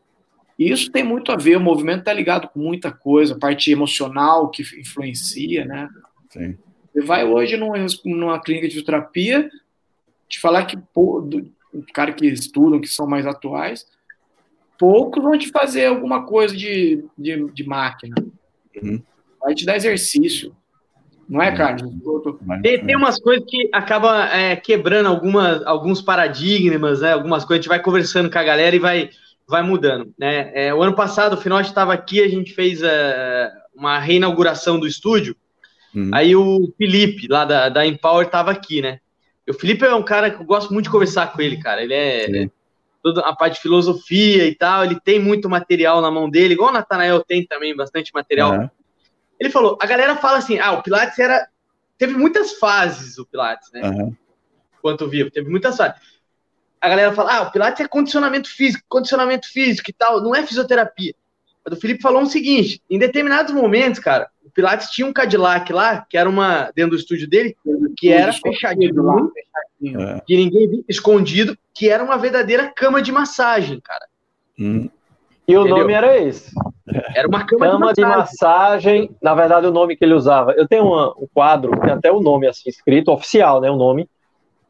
Isso tem muito a ver, o movimento está ligado com muita coisa, a parte emocional que influencia, né? Sim. Você vai hoje numa, numa clínica de fisioterapia, te falar que pô, do, cara que estudam, que são mais atuais, poucos vão te fazer alguma coisa de, de, de máquina. Uhum. Vai te dar exercício. Não é, Carlos? Tem, tem umas coisas que acabam é, quebrando algumas, alguns paradigmas, né? Algumas coisas, a gente vai conversando com a galera e vai, vai mudando. Né? É, o ano passado, o final estava aqui, a gente fez é, uma reinauguração do estúdio. Uhum. Aí o Felipe, lá da, da Empower, estava aqui, né? O Felipe é um cara que eu gosto muito de conversar com ele, cara. Ele é toda a parte de filosofia e tal. Ele tem muito material na mão dele, igual o Natanael tem também bastante material. Uhum. Ele falou: a galera fala assim, ah, o Pilates era. Teve muitas fases o Pilates, né? Uhum. Enquanto vivo, teve muitas fases. A galera fala: ah, o Pilates é condicionamento físico, condicionamento físico e tal, não é fisioterapia. Mas o Felipe falou o seguinte: em determinados momentos, cara, Pilates tinha um Cadillac lá, que era uma dentro do estúdio dele, que era fechadinho, lá, fechadinho é. que ninguém via, escondido, que era uma verdadeira cama de massagem, cara. Hum. E o Entendeu? nome era esse. Era uma cama, cama de, massagem. de, massagem. Na verdade, o nome que ele usava. Eu tenho uma, um quadro, tem até o nome assim escrito, oficial, né? O nome.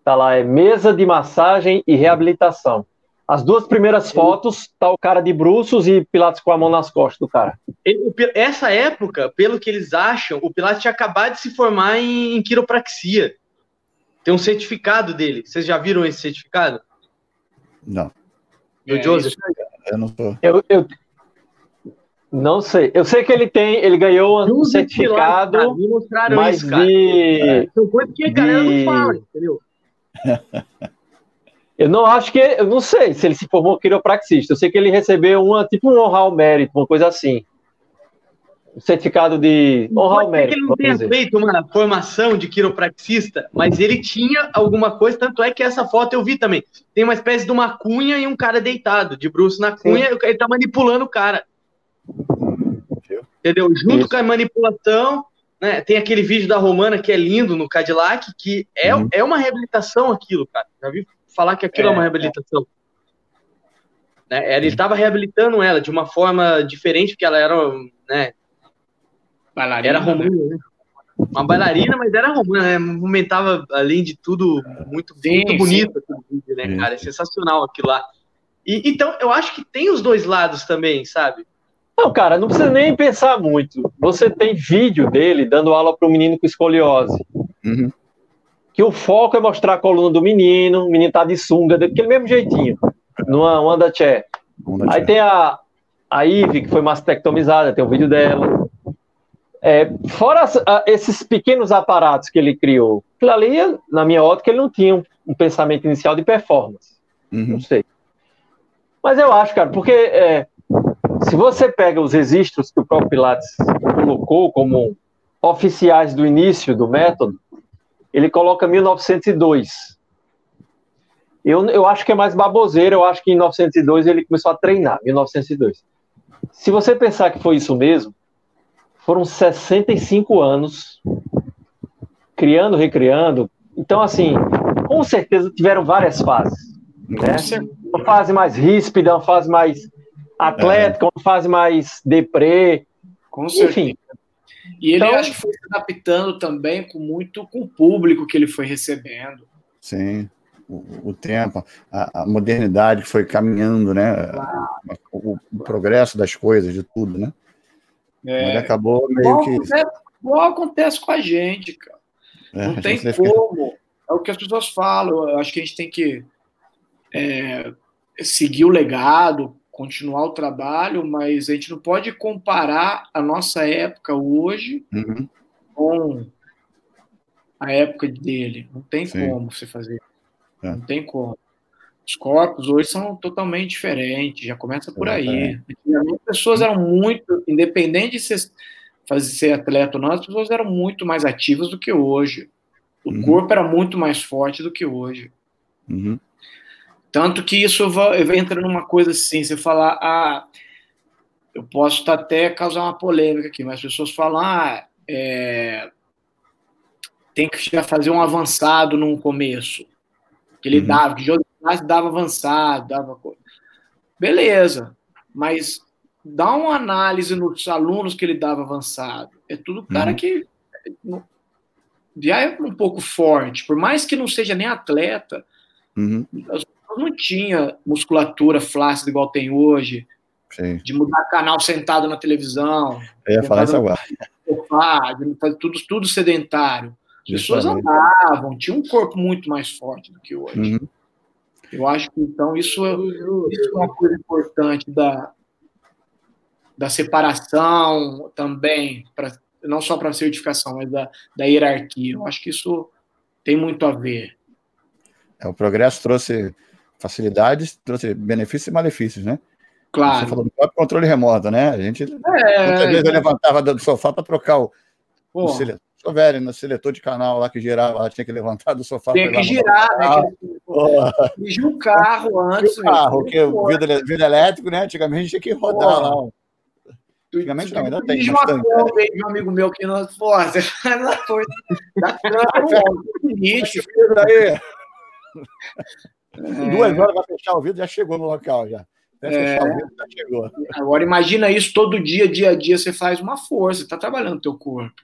Tá lá, é Mesa de Massagem e Reabilitação. As duas primeiras fotos, tá o cara de bruços e Pilatos com a mão nas costas do cara. Ele, essa época, pelo que eles acham, o Pilatos tinha acabado de se formar em, em quiropraxia. Tem um certificado dele. Vocês já viram esse certificado? Não. Do é, Joseph? Eu não tô. Eu, eu, não sei. Eu sei que ele tem, ele ganhou um certificado, me mostraram mas isso, cara. de... É, são coisas que a galera de... não fala, entendeu? Eu não acho que. Eu não sei se ele se formou quiropraxista. Eu sei que ele recebeu uma, tipo um honrar mérito, uma coisa assim. Um certificado de honrar mérito. ele não tenha dizer. feito uma formação de quiropraxista, mas ele tinha alguma coisa, tanto é que essa foto eu vi também. Tem uma espécie de uma cunha e um cara deitado, de bruxo na cunha, Sim. ele tá manipulando o cara. Entendeu? Junto Isso. com a manipulação, né, tem aquele vídeo da Romana que é lindo no Cadillac, que é, uhum. é uma reabilitação aquilo, cara. Já vi falar que aquilo é, é uma reabilitação. É. Né? Ele estava reabilitando ela de uma forma diferente, porque ela era, né? Bailarina, era romana, né? Uma bailarina, mas era romana, né? Movimentava, além de tudo, muito, sim, muito bonito vídeo, né, cara? É sensacional aquilo lá. E, então, eu acho que tem os dois lados também, sabe? Não, cara, não precisa nem pensar muito. Você tem vídeo dele dando aula para um menino com escoliose. Uhum que o foco é mostrar a coluna do menino, o menino tá de sunga, daquele mesmo jeitinho, numa onda tché. Aí tem a, a Ive, que foi mastectomizada, tem o vídeo dela. É, fora a, esses pequenos aparatos que ele criou, aquilo ali, na minha ótica, ele não tinha um, um pensamento inicial de performance. Uhum. Não sei. Mas eu acho, cara, porque é, se você pega os registros que o próprio Pilates colocou como oficiais do início do método, ele coloca 1902. Eu, eu acho que é mais baboseiro, eu acho que em 1902 ele começou a treinar, 1902. Se você pensar que foi isso mesmo, foram 65 anos criando, recriando. Então, assim, com certeza tiveram várias fases. Né? Uma fase mais ríspida, uma fase mais atlética, é. uma fase mais deprê. Com certeza. E ele então, acho que foi se adaptando também com muito com o público que ele foi recebendo. Sim, o, o tempo, a, a, modernidade que foi caminhando, né? O, o, progresso das coisas, de tudo, né? É, ele acabou meio igual que. Acontece, igual acontece com a gente, cara. É, Não tem como. É o que as pessoas falam. Eu acho que a gente tem que é, seguir o legado, continuar o trabalho, mas a gente não pode comparar a nossa época hoje uhum. com a época dele. Não tem Sim. como você fazer. É. Não tem como. Os corpos hoje são totalmente diferentes, já começa por é, aí. Antigamente as pessoas eram muito, independente de ser, fazer, ser atleta ou não, as pessoas eram muito mais ativas do que hoje. O uhum. corpo era muito mais forte do que hoje. Uhum. Tanto que isso entrando numa coisa assim, você falar, ah, eu posso até causar uma polêmica aqui, mas as pessoas falam, ah, é, tem que já fazer um avançado no começo. Que ele uhum. dava, que José dava avançado, dava coisa. Beleza, mas dá uma análise nos alunos que ele dava avançado. É tudo cara uhum. que já é um pouco forte, por mais que não seja nem atleta, uhum. as não tinha musculatura flácida igual tem hoje, Sim. de mudar canal sentado na televisão. Eu ia falar isso agora. Sofá, de fazer tudo, tudo sedentário. As pessoas andavam, tinham um corpo muito mais forte do que hoje. Uhum. Eu acho que, então, isso, isso é uma coisa importante da, da separação também, pra, não só para a certificação, mas da, da hierarquia. Eu acho que isso tem muito a ver. É, o progresso trouxe facilidades, trouxe benefícios e malefícios, né? Claro. Você falou do próprio controle remoto, né? A gente é, muitas vezes eu levantava do sofá para trocar o, o seletor. Sou velho, no seletor de canal lá que girava, lá, tinha que levantar do sofá. Tinha que girar, né? Dirigir um carro antes. O carro, que o vidro, elétrico, né? Antigamente tinha que rodar lá. Antigamente não, ainda tem. Uma de um amigo meu que não. Pô, você limite. É... Duas horas vai fechar o vidro, já chegou no local já. É... Vidro, já chegou. Agora imagina isso todo dia, dia a dia, você faz uma força, está trabalhando o teu corpo.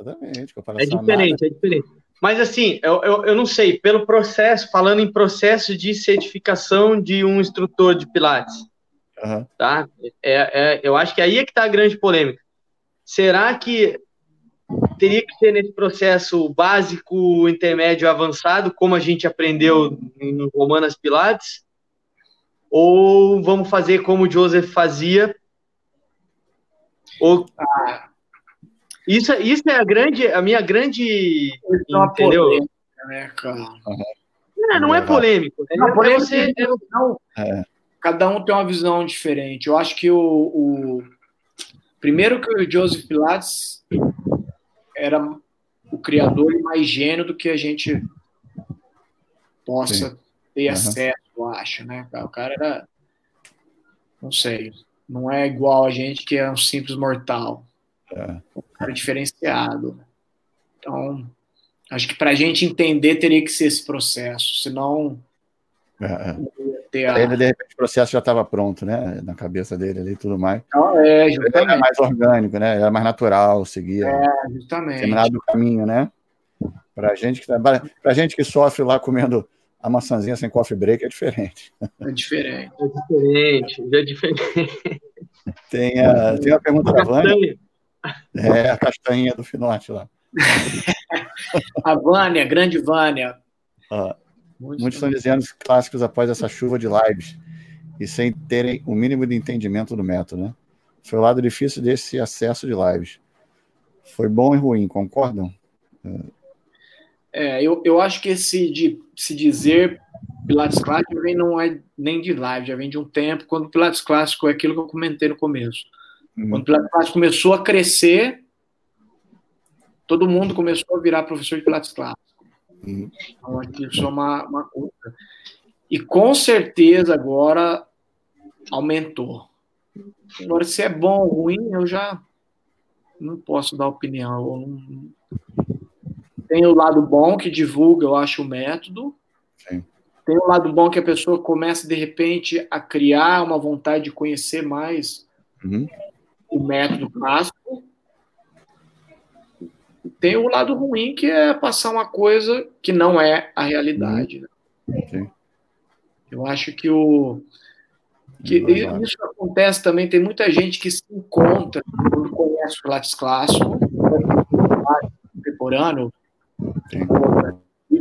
Exatamente. É diferente, é diferente. Mas assim, eu, eu, eu, não sei, pelo processo, falando em processo de certificação de um instrutor de Pilates, uhum. tá? É, é, eu acho que aí é que está a grande polêmica. Será que teria que ser nesse processo básico, intermédio, avançado, como a gente aprendeu em Romanas Pilates? Ou vamos fazer como o Joseph fazia? Ou... Ah. Isso, isso é a grande, a minha grande, é entendeu? Polêmica, né, cara? Não, não é polêmico. Não, é, polêmico você, não, é. Cada um tem uma visão diferente. Eu acho que o, o primeiro que o Joseph Pilates era o criador e mais gênio do que a gente possa Sim. ter uhum. acesso, eu acho, né? O cara era, não sei, não é igual a gente que é um simples mortal. É. Um cara diferenciado. Então, acho que para a gente entender teria que ser esse processo, senão é. Ter a... Ele, de repente, o processo já estava pronto, né? Na cabeça dele ali e tudo mais. Então, é, justamente. Era mais orgânico, né? Era mais natural, seguia. É, justamente. Terminado o caminho, né? Pra gente que trabalha, pra gente que sofre lá comendo a maçãzinha sem coffee break é diferente. É diferente. É diferente, é diferente. Tem, a, tem uma pergunta da Vânia. É, a castanha do Finote lá. a Vânia, grande Vânia. Ah, Muitos, Muitos estão dizendo clássicos após essa chuva de lives e sem terem o mínimo de entendimento do método, né? Foi o lado difícil desse acesso de lives. Foi bom e ruim, concordam? É, eu, eu acho que esse de se dizer Pilates clássico vem não é nem de live, já vem de um tempo, quando o Pilates clássico é aquilo que eu comentei no começo. Uhum. Quando o Pilates clássico começou a crescer, todo mundo começou a virar professor de Pilates clássico. Então, aqui é uma, uma coisa. E com certeza agora aumentou. Agora, se é bom ou ruim, eu já não posso dar opinião. Não... Tem o lado bom que divulga, eu acho, o método. Sim. Tem o lado bom que a pessoa começa, de repente, a criar uma vontade de conhecer mais uhum. o método clássico tem o lado ruim que é passar uma coisa que não é a realidade. Né? Eu acho que o que isso acontece também. Tem muita gente que se encontra quando conhece o Pilates clássico, contemporâneo,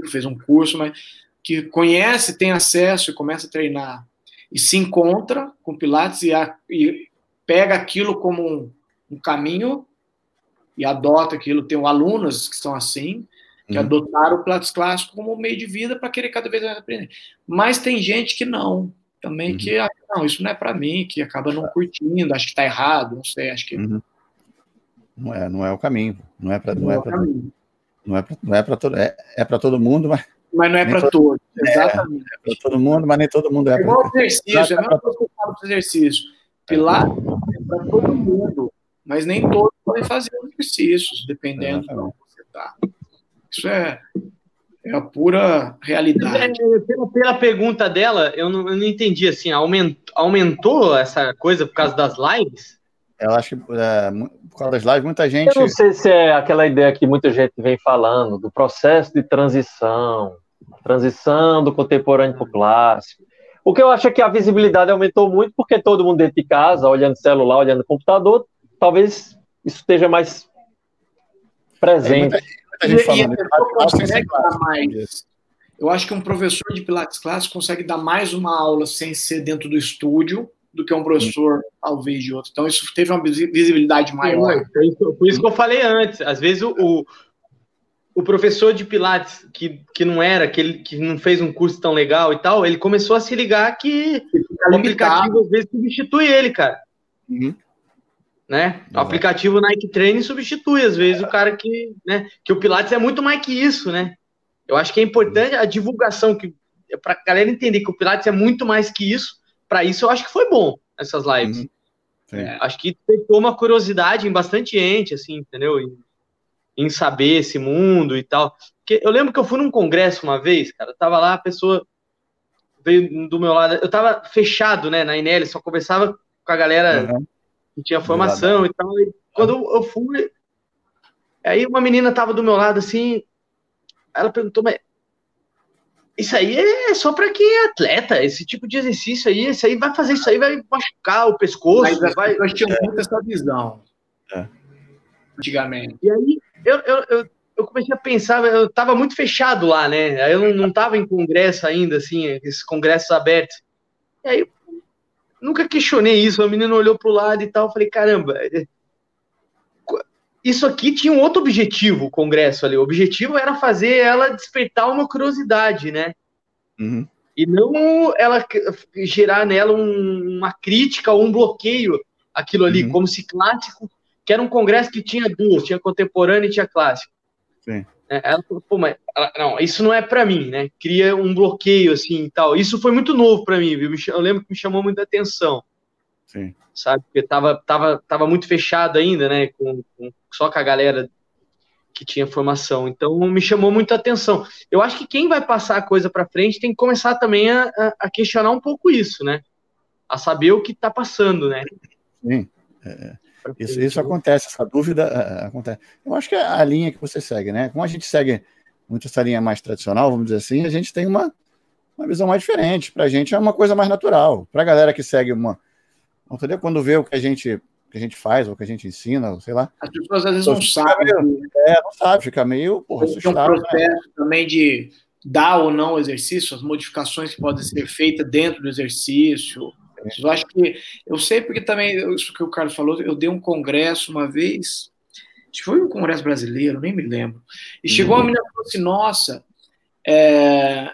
fez um curso, mas que conhece, tem acesso e começa a treinar e se encontra com Pilates e, a, e pega aquilo como um, um caminho e adota aquilo. Tenho alunos que são assim, que uhum. adotaram o Pilates clássico como meio de vida para querer cada vez mais aprender. Mas tem gente que não, também uhum. que ah, não, isso não é para mim, que acaba não curtindo, acho que está errado, não sei, acho que uhum. não é, não é o caminho, não é para não, não, é para não é para não é para todo é, é para todo mundo, mas mas não é para todos, é, exatamente. É, é para todo mundo, mas nem todo mundo é. É igual exercício, é a mesma coisa que eu falo exercício. Pilates é para todo mundo, mas nem todos podem fazer exercícios, dependendo de onde você está. Isso é, é a pura realidade. É, pela, pela, pergunta dela, eu não, eu não entendi assim, aumentou, aumentou essa coisa por causa das lives? Eu acho que é, por causa das lives, muita gente. Eu não sei se é aquela ideia que muita gente vem falando do processo de transição, transição do contemporâneo para o clássico. O que eu acho é que a visibilidade aumentou muito porque todo mundo dentro de casa, olhando celular, olhando computador, talvez isso esteja mais presente. É, muita, muita mais. Eu acho que um professor de Pilates clássico consegue dar mais uma aula sem ser dentro do estúdio do que um professor, talvez, de outro. Então, isso teve uma visibilidade maior. Por isso, por isso que eu falei antes. Às vezes, o, o professor de Pilates, que, que não era, que, ele, que não fez um curso tão legal e tal, ele começou a se ligar que o aplicativo, às vezes, substitui ele, cara. Uhum né? O aplicativo Nike Training substitui, às vezes, o cara que, né? Que o Pilates é muito mais que isso, né? Eu acho que é importante a divulgação, que para a galera entender que o Pilates é muito mais que isso. Para isso, eu acho que foi bom essas lives. Uhum. É, acho que pegou uma curiosidade em bastante gente, assim, entendeu? Em, em, saber esse mundo e tal. Porque eu lembro que eu fui num congresso uma vez, cara, tava lá, a pessoa veio do meu lado, eu tava fechado, né, na Inel, só conversava com a galera. Uhum que tinha formação e tal. E quando eu fui, aí uma menina tava do meu lado assim, ela perguntou, mas isso aí é só para quem é atleta, esse tipo de exercício aí, isso aí vai fazer isso aí, vai machucar o pescoço. Mas as vai... pessoas tinham muito essa visão. É. Antigamente. E aí eu, eu, eu, eu, comecei a pensar, eu estava muito fechado lá, né? Aí eu não estava em congresso ainda, assim, esses congressos abertos. E aí eu nunca questionei isso, o menino olhou pro lado e tal, eu falei, caramba, é, isso aqui tinha um outro objetivo, o Congresso ali. O objetivo era fazer ela despertar uma curiosidade, né? Uhum. E não ela gerar nela um, uma crítica ou um bloqueio aquilo ali, uhum. como se clássico, que era um congresso que tinha duas, tinha contemporâneo e tinha clássico. Sim. É, ela falou, pô, mas ela, não, isso não é para mim, né? Cria um bloqueio assim e tal. Isso foi muito novo para mim, viu? Eu lembro que me chamou muita atenção. Sim. Sabe? Porque tava, tava, tava muito fechado ainda, né? Com, com, só com a galera que tinha formação. Então me chamou muita atenção. Eu acho que quem vai passar a coisa para frente tem que começar também a, a, questionar um pouco isso, né? A saber o que está passando, né? Sim. É, isso, isso acontece, essa dúvida é, acontece. Eu acho que é a linha que você segue, né? Como a gente segue muito essa linha mais tradicional, vamos dizer assim, a gente tem uma, uma visão mais diferente. Para a gente é uma coisa mais natural. Para a galera que segue uma, Entendeu? Quando vê o que a gente que a gente faz, ou que a gente ensina, sei lá. As pessoas às vezes não sabem. Meio, é, não sabe, fica meio porra, Tem um né? processo né? também de dar ou não exercício, as modificações que podem ser feitas dentro do exercício. Eu acho que eu sei porque também isso que o Carlos falou, eu dei um congresso uma vez, acho que foi um congresso brasileiro, nem me lembro. E chegou uhum. uma menina e falou assim: "Nossa, é,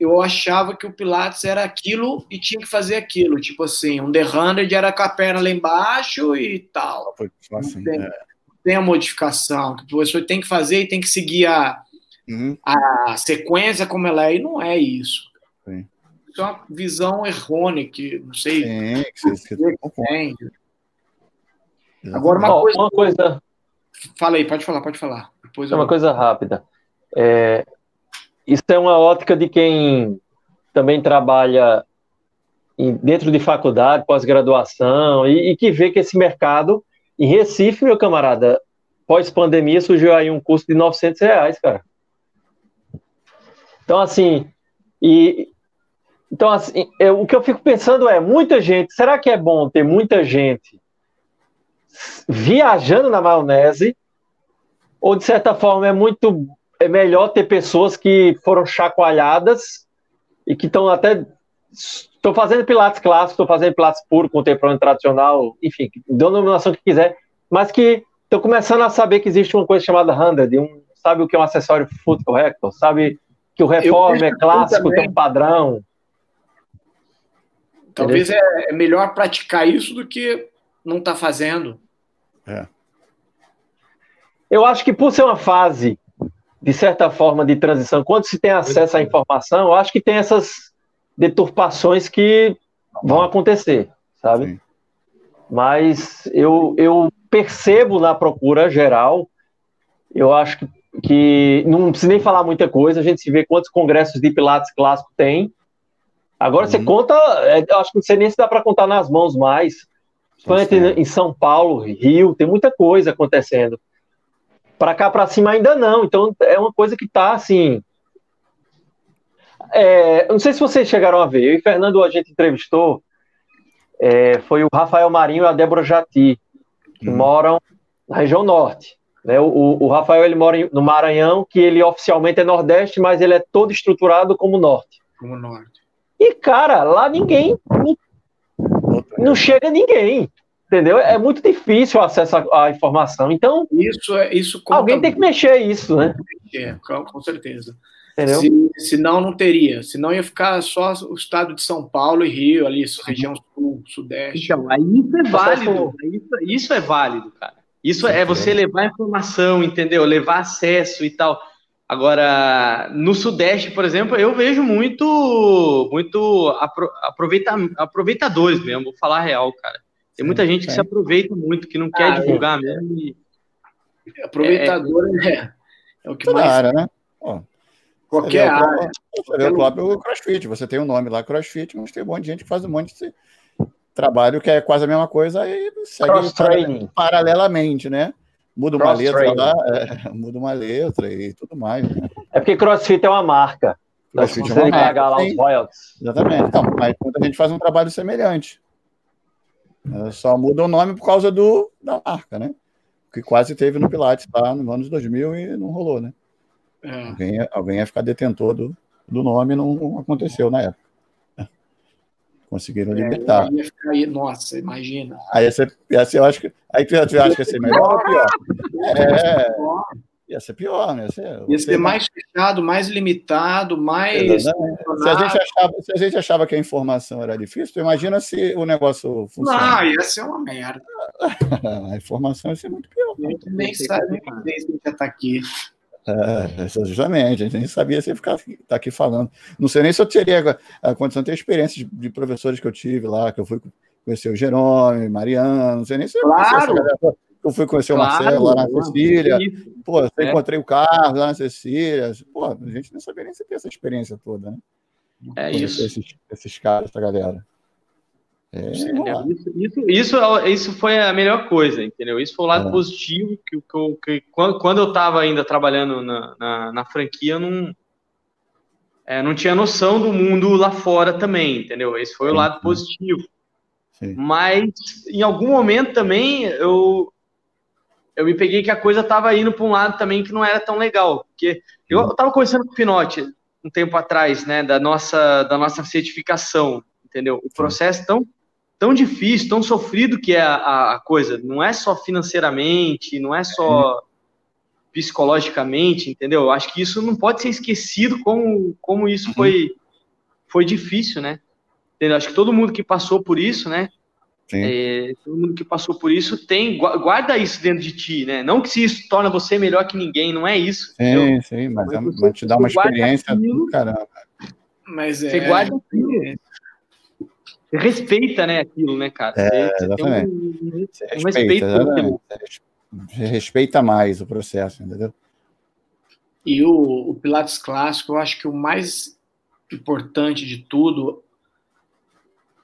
eu achava que o Pilates era aquilo e tinha que fazer aquilo. Tipo assim, um The 100 era com a perna lá embaixo e tal. Foi assim, tem, é. tem, a modificação que o professor tem que fazer e tem que seguir a, uhum. a sequência como ela é, e não é isso. Sim. É uma visão errônea que não sei. Sim, que você, você Agora, uma, oh, coisa, uma coisa. Fala aí, pode falar, pode falar. Depois é uma coisa rápida. É, isso é uma ótica de quem também trabalha dentro de faculdade, pós-graduação, e, e, que vê que esse mercado, em Recife, meu camarada, pós-pandemia surgiu aí um custo de 900 reais, cara. Então, assim, e, então, assim, eu, o que eu fico pensando é, muita gente, será que é bom ter muita gente viajando na maionese, ou de certa forma é muito é melhor ter pessoas que foram chacoalhadas e que estão até. Estou fazendo pilates clássico, estou fazendo pilates puro, contemporâneo, tradicional, enfim, denominação que quiser, mas que estão começando a saber que existe uma coisa chamada hundred, um, sabe o que é um acessório foot corrector, sabe que o reform é clássico, tem um padrão. Talvez é, é, melhor praticar isso do que não estar tá fazendo. É. Eu acho que por ser uma fase de certa forma, de transição, quando se tem acesso à informação, eu acho que tem essas deturpações que vão acontecer, sabe? Sim. Mas eu, eu percebo na procura geral, eu acho que, que não precisa nem falar muita coisa, a gente se vê quantos congressos de Pilates clássico tem. Agora uhum. você conta, é, eu acho que você nem se dá para contar nas mãos mais. Principalmente em São Paulo, Rio, tem muita coisa acontecendo. Para cá, para cima, ainda não. Então, é uma coisa que está assim. É, não sei se vocês chegaram a ver. Eu e Fernando, a gente entrevistou. É, foi o Rafael Marinho e a Débora Jati, que hum. moram na região norte. Né? O, o, Rafael ele mora no Maranhão, que ele oficialmente é Nordeste, mas ele é todo estruturado como Norte. Como Norte. E, cara, lá ninguém. Não, chega ninguém entendeu? É muito difícil o acesso à, à informação. Então, isso é isso. Alguém tem que mexer isso, né? É, com, com certeza. Entendeu? Se, senão não teria. Senão ia ficar só o estado de São Paulo e Rio, ali, região sul, sudeste. Então, aí isso é válido. Isso, isso é válido, cara. Isso é você levar informação, entendeu? Levar acesso e tal. Agora, no Sudeste, por exemplo, eu vejo muito, muito aproveita, aproveitadores mesmo, vou falar real, cara. Tem muita gente que se aproveita muito, que não quer ah, divulgar é, mesmo. E... Aproveitador é, é, é, o que mais. área, né? Qualquer área. Você vê o próprio CrossFit, você tem o um nome lá, CrossFit, mas tem um monte de gente que faz um monte de trabalho que é quase a mesma coisa e segue paralelamente, né? Muda uma letra lá, é, muda uma letra e tudo mais. Né? É porque CrossFit é uma marca. CrossFit é uma marca. pagar lá os royalties. Exatamente. Então, mas a gente faz um trabalho semelhante. É, só muda o nome por causa do, da marca, né? Que quase teve no Pilates lá no anos 2000 e não rolou, né? É. Alguém, alguém ia ficar detentor do, do nome não aconteceu na época. Conseguiram é, limitar. Ficar, nossa, imagina. Aí essa, essa eu acho que. Aí tu, tu acha que ia ser melhor ou pior? É, ia ser pior, né? Ia ser, ia ser mais fechado, mais limitado, mais. Se a, gente achava, se a gente achava que a informação era difícil, tu imagina se o negócio funciona. Não, ia ser uma merda. a informação ia ser muito pior. A gente nem sabe nem se já está aqui. É, justamente, a gente nem sabia se ia ficar tá aqui falando. Não sei nem se eu teria a condição de ter experiência de, de, professores que eu tive lá, que eu fui conhecer o Jerome, Mariano, não sei nem se claro. eu, eu fui conhecer claro, o Marcelo lá na Cecília. Pô, eu é. encontrei o Carlos lá na Cecília. Pô, a gente não sabia nem se ter essa experiência toda, né? É isso. Esses, esses caras, essa galera. É, isso, isso, isso, isso, foi a melhor coisa, entendeu? Isso foi o lado é. positivo que, que, que, quando, eu estava ainda trabalhando na, na, na franquia, eu não, é, não tinha noção do mundo lá fora também, entendeu? Esse foi o lado positivo. Sim. Mas em algum momento também eu, eu me peguei que a coisa estava indo para um lado também que não era tão legal. Porque eu estava conversando com o Pinote um tempo atrás, né, da nossa, da nossa certificação, entendeu? O processo tão tão difícil, tão sofrido que é a, a coisa. Não é só financeiramente, não é só uhum. psicologicamente, entendeu? Eu acho que isso não pode ser esquecido como, como isso uhum. foi, foi difícil, né? Entendeu? Acho que todo mundo que passou por isso, né? É, todo mundo que passou por isso tem guarda isso dentro de ti, né? Não que se isso torna você melhor que ninguém, não é isso. Sim, entendeu? sim, mas, mas é, te dá uma experiência do caramba. Mas é, você guarda aquilo. Você respeita, né, aquilo, né, cara? É, você, exatamente. Um, você um respeita, exatamente. Você respeita mais o processo, entendeu? E o, o Pilates clássico, eu acho que o mais importante de tudo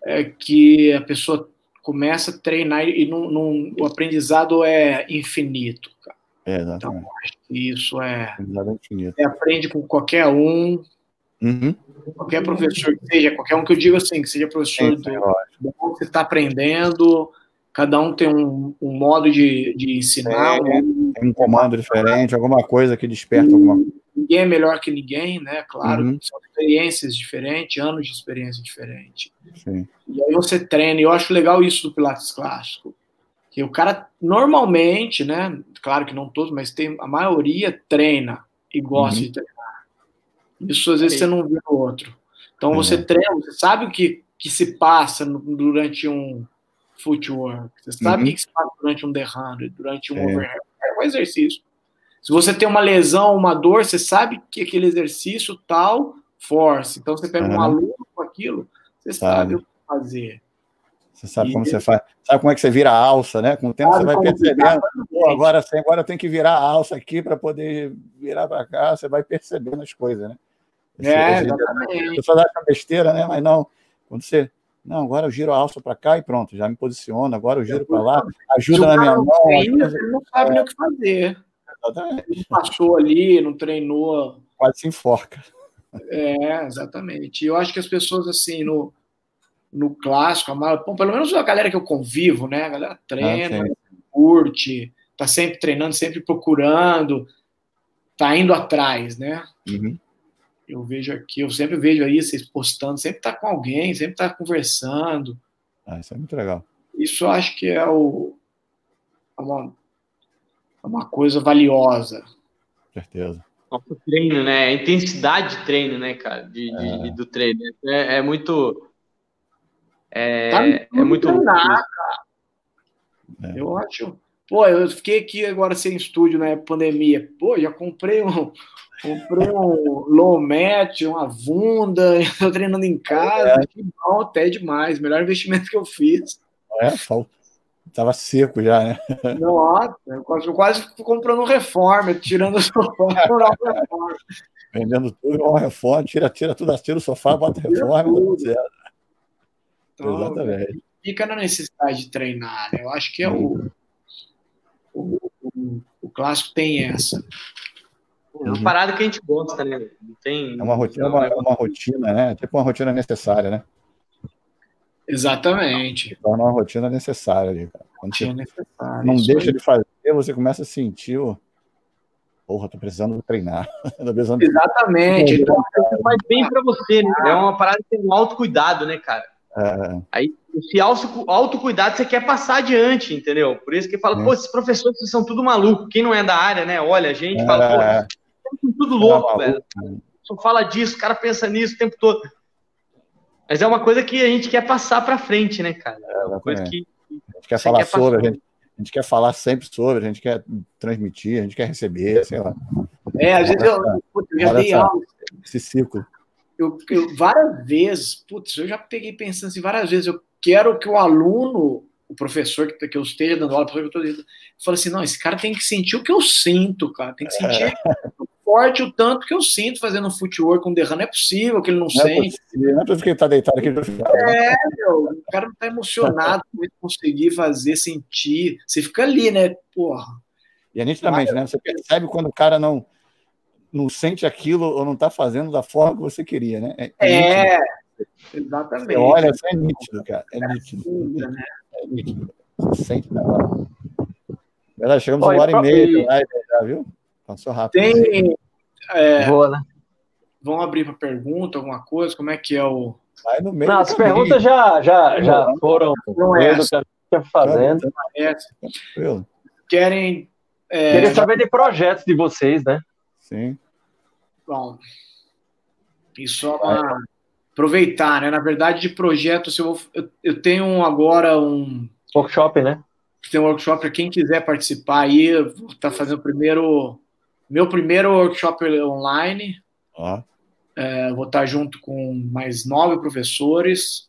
é que a pessoa começa a treinar e não, não, o aprendizado é infinito. Cara. É, exatamente. Então, acho que isso é. é você aprende com qualquer um. Uhum. Qualquer professor que seja, qualquer um que eu digo assim, que seja professor do, você está aprendendo, cada um tem um, um modo de, de ensinar. É, um, um comando diferente, alguma coisa que desperta alguma coisa. Ninguém é melhor que ninguém, né? Claro, uhum. são experiências diferentes, anos de experiência diferente. Sim. E aí você treina, e eu acho legal isso do Pilates clássico. Que o cara normalmente, né? Claro que não todos, mas tem a maioria treina e gosta uhum. de treinar. Isso às vezes você não vê no outro. Então você uhum. treina, você sabe o que, que se passa durante um footwork, você sabe uhum. o que se passa durante um The durante um é. overhead. É um exercício. Se você tem uma lesão, uma dor, você sabe que aquele exercício tal force. Então você pega uhum. um aluno com aquilo, você sabe, sabe o que fazer. Você sabe e como você faz, sabe como é que você vira a alça, né? Com o tempo você vai percebendo. Pô, agora, agora tem que virar a alça aqui para poder virar para cá. Você vai percebendo as coisas, né? É, exatamente. As pessoas acham besteira, né? Mas não, quando você. Não, agora eu giro a alça para cá e pronto, já me posiciono. Agora eu giro para lá, ajuda na minha mão. Treina, ele não sabe nem o que fazer. Exatamente. Ele passou ali, não treinou. Quase se enforca. É, exatamente. Eu acho que as pessoas, assim, no, no clássico, a bom, pelo menos a galera que eu convivo, né? A galera treina, ah, curte, tá sempre treinando, sempre procurando, tá indo atrás, né? Uhum eu vejo aqui, eu sempre vejo aí vocês postando, sempre tá com alguém, sempre tá conversando. Ah, isso é muito legal. Isso eu acho que é, o, é uma, é uma coisa valiosa. certeza. O treino, né? A intensidade de treino, né, cara? De, é. de do treino. É, é muito. É, tá é muito. Treinar, cara. É. Eu acho. Pô, eu fiquei aqui agora sem estúdio na pandemia. Pô, já comprei um, Comprei um low match, uma Vunda, estou treinando em casa. É. Que bom, até demais. Melhor investimento que eu fiz. É, Tava seco já, né? Nossa, eu quase, eu quase comprando reforma, tirando o sofá, reforma. Vendendo tudo, uma reforma, tira, tira tudo, tira o sofá, bota reforma, tudo. Então, Exatamente. Fica na necessidade de treinar, né? Eu acho que é o, o, o clássico tem essa. É uma parada que a gente gosta, né? Tem, é uma rotina, uma, uma rotina, né? Tipo uma rotina necessária, né? Exatamente. Torna uma rotina necessária ali, cara. Quando rotina necessária. Não deixa aí. de fazer, você começa a sentir o. Porra, tô precisando treinar. precisando... Exatamente. Então, faz bem para você, né? É uma parada que tem um autocuidado, né, cara? É. Aí, esse autocuidado você quer passar adiante, entendeu? Por isso que fala, é. pô, esses professores são tudo maluco. Quem não é da área, né? Olha, a gente é. fala, pô, tudo louco, é velho. Só fala disso, o cara pensa nisso o tempo todo. Mas é uma coisa que a gente quer passar para frente, né, cara? É uma coisa que a gente quer falar quer sobre, a gente, a gente, quer falar sempre sobre, a gente quer transmitir, a gente quer receber, sei lá. É, às vezes eu, putz, eu já dei aula. Esse ciclo. Eu, eu, várias vezes, putz, eu já peguei pensando assim, várias vezes, eu quero que o aluno, o professor que, que eu esteja dando aula, que eu estou fala assim, não, esse cara tem que sentir o que eu sinto, cara, tem que sentir é. forte o tanto que eu sinto fazendo um footwork com um derrame, é possível que ele não, não é sente. É não é porque ele tá deitado aqui. É, meu, o cara não tá emocionado com ele conseguir fazer, sentir. Você fica ali, né? Porra. E é nitidamente, né? Você percebe quando o cara não, não sente aquilo ou não tá fazendo da forma que você queria, né? É, é, é exatamente. Você olha, isso é nítido, cara. É nítido. É, né? é nítido. Você sente na hora. chegamos Oi, uma hora e meia, já, viu? Passou rápido. Tem. É, Boa, né? Vamos abrir para pergunta, alguma coisa? Como é que é o. Vai no meio Não, as perguntas já, já, já foram. Não é essa. fazendo. É Querem. É... Queria saber de projetos de vocês, né? Sim. Bom. Isso é uma. Aproveitar, né? Na verdade, de projetos, eu, eu, eu tenho agora um. Workshop, né? Tem um workshop para quem quiser participar aí. Está fazendo o primeiro meu primeiro workshop online. Ah. É, vou estar junto com mais nove professores.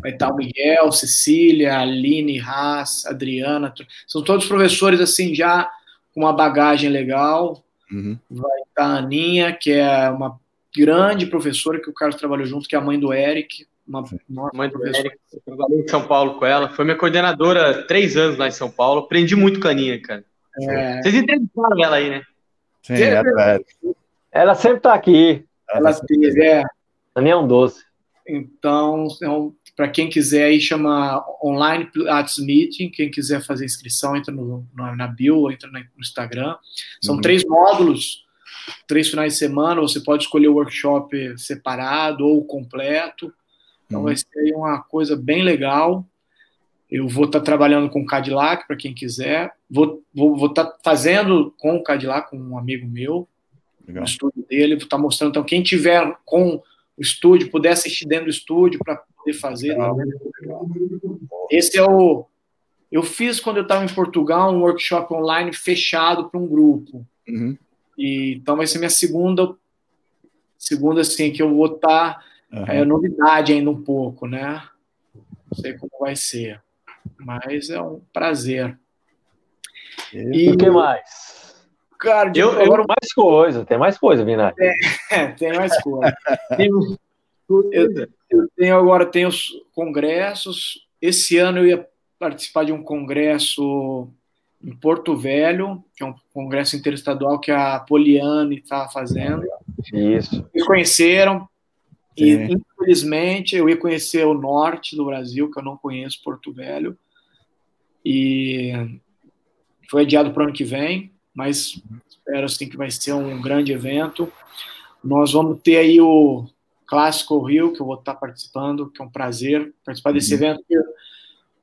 Vai estar o Miguel, Cecília, Aline, Haas, Adriana. São todos professores assim já com uma bagagem legal. Uhum. Vai estar a Aninha, que é uma grande professora que o Carlos trabalhou junto, que é a mãe do Eric. Uma, uma mãe do Eric, eu trabalhei em São Paulo com ela. Foi minha coordenadora três anos lá em São Paulo. Aprendi muito com a Aninha, cara. É... Vocês entrevistaram ela aí, né? Sim, é verdade. Ela sempre está aqui. Ela teve, é. Também é um doce. Então, então para quem quiser aí, chama Online Pilates Meeting. Quem quiser fazer inscrição, entra no, na bio, entra no Instagram. São uhum. três módulos, três finais de semana. Você pode escolher o workshop separado ou completo. Então, uhum. vai ser uma coisa bem legal. Eu vou estar tá trabalhando com o Cadillac, para quem quiser. Vou estar vou, vou tá fazendo com o Cadillac, com um amigo meu, Legal. no estúdio dele. Vou estar tá mostrando. Então, quem tiver com o estúdio, puder assistir dentro do estúdio para poder fazer. Legal. Esse é o. Eu fiz quando eu estava em Portugal um workshop online fechado para um grupo. Uhum. E, então vai ser minha segunda, segunda assim que eu vou estar tá, uhum. é novidade ainda um pouco, né? Não sei como vai ser mas é um prazer. E o que mais? Cara, eu, eu, agora... mais coisa, tem mais coisa, Vinay. É, tem mais coisa. eu, eu tenho agora tenho os congressos. Esse ano eu ia participar de um congresso em Porto Velho, que é um congresso interestadual que a Poliane está fazendo. Isso. Me conheceram, e, infelizmente, eu ia conhecer o norte do Brasil, que eu não conheço, Porto Velho. E foi adiado para o ano que vem, mas espero assim que vai ser um grande evento. Nós vamos ter aí o Clássico Rio, que eu vou estar participando, que é um prazer participar desse uhum. evento.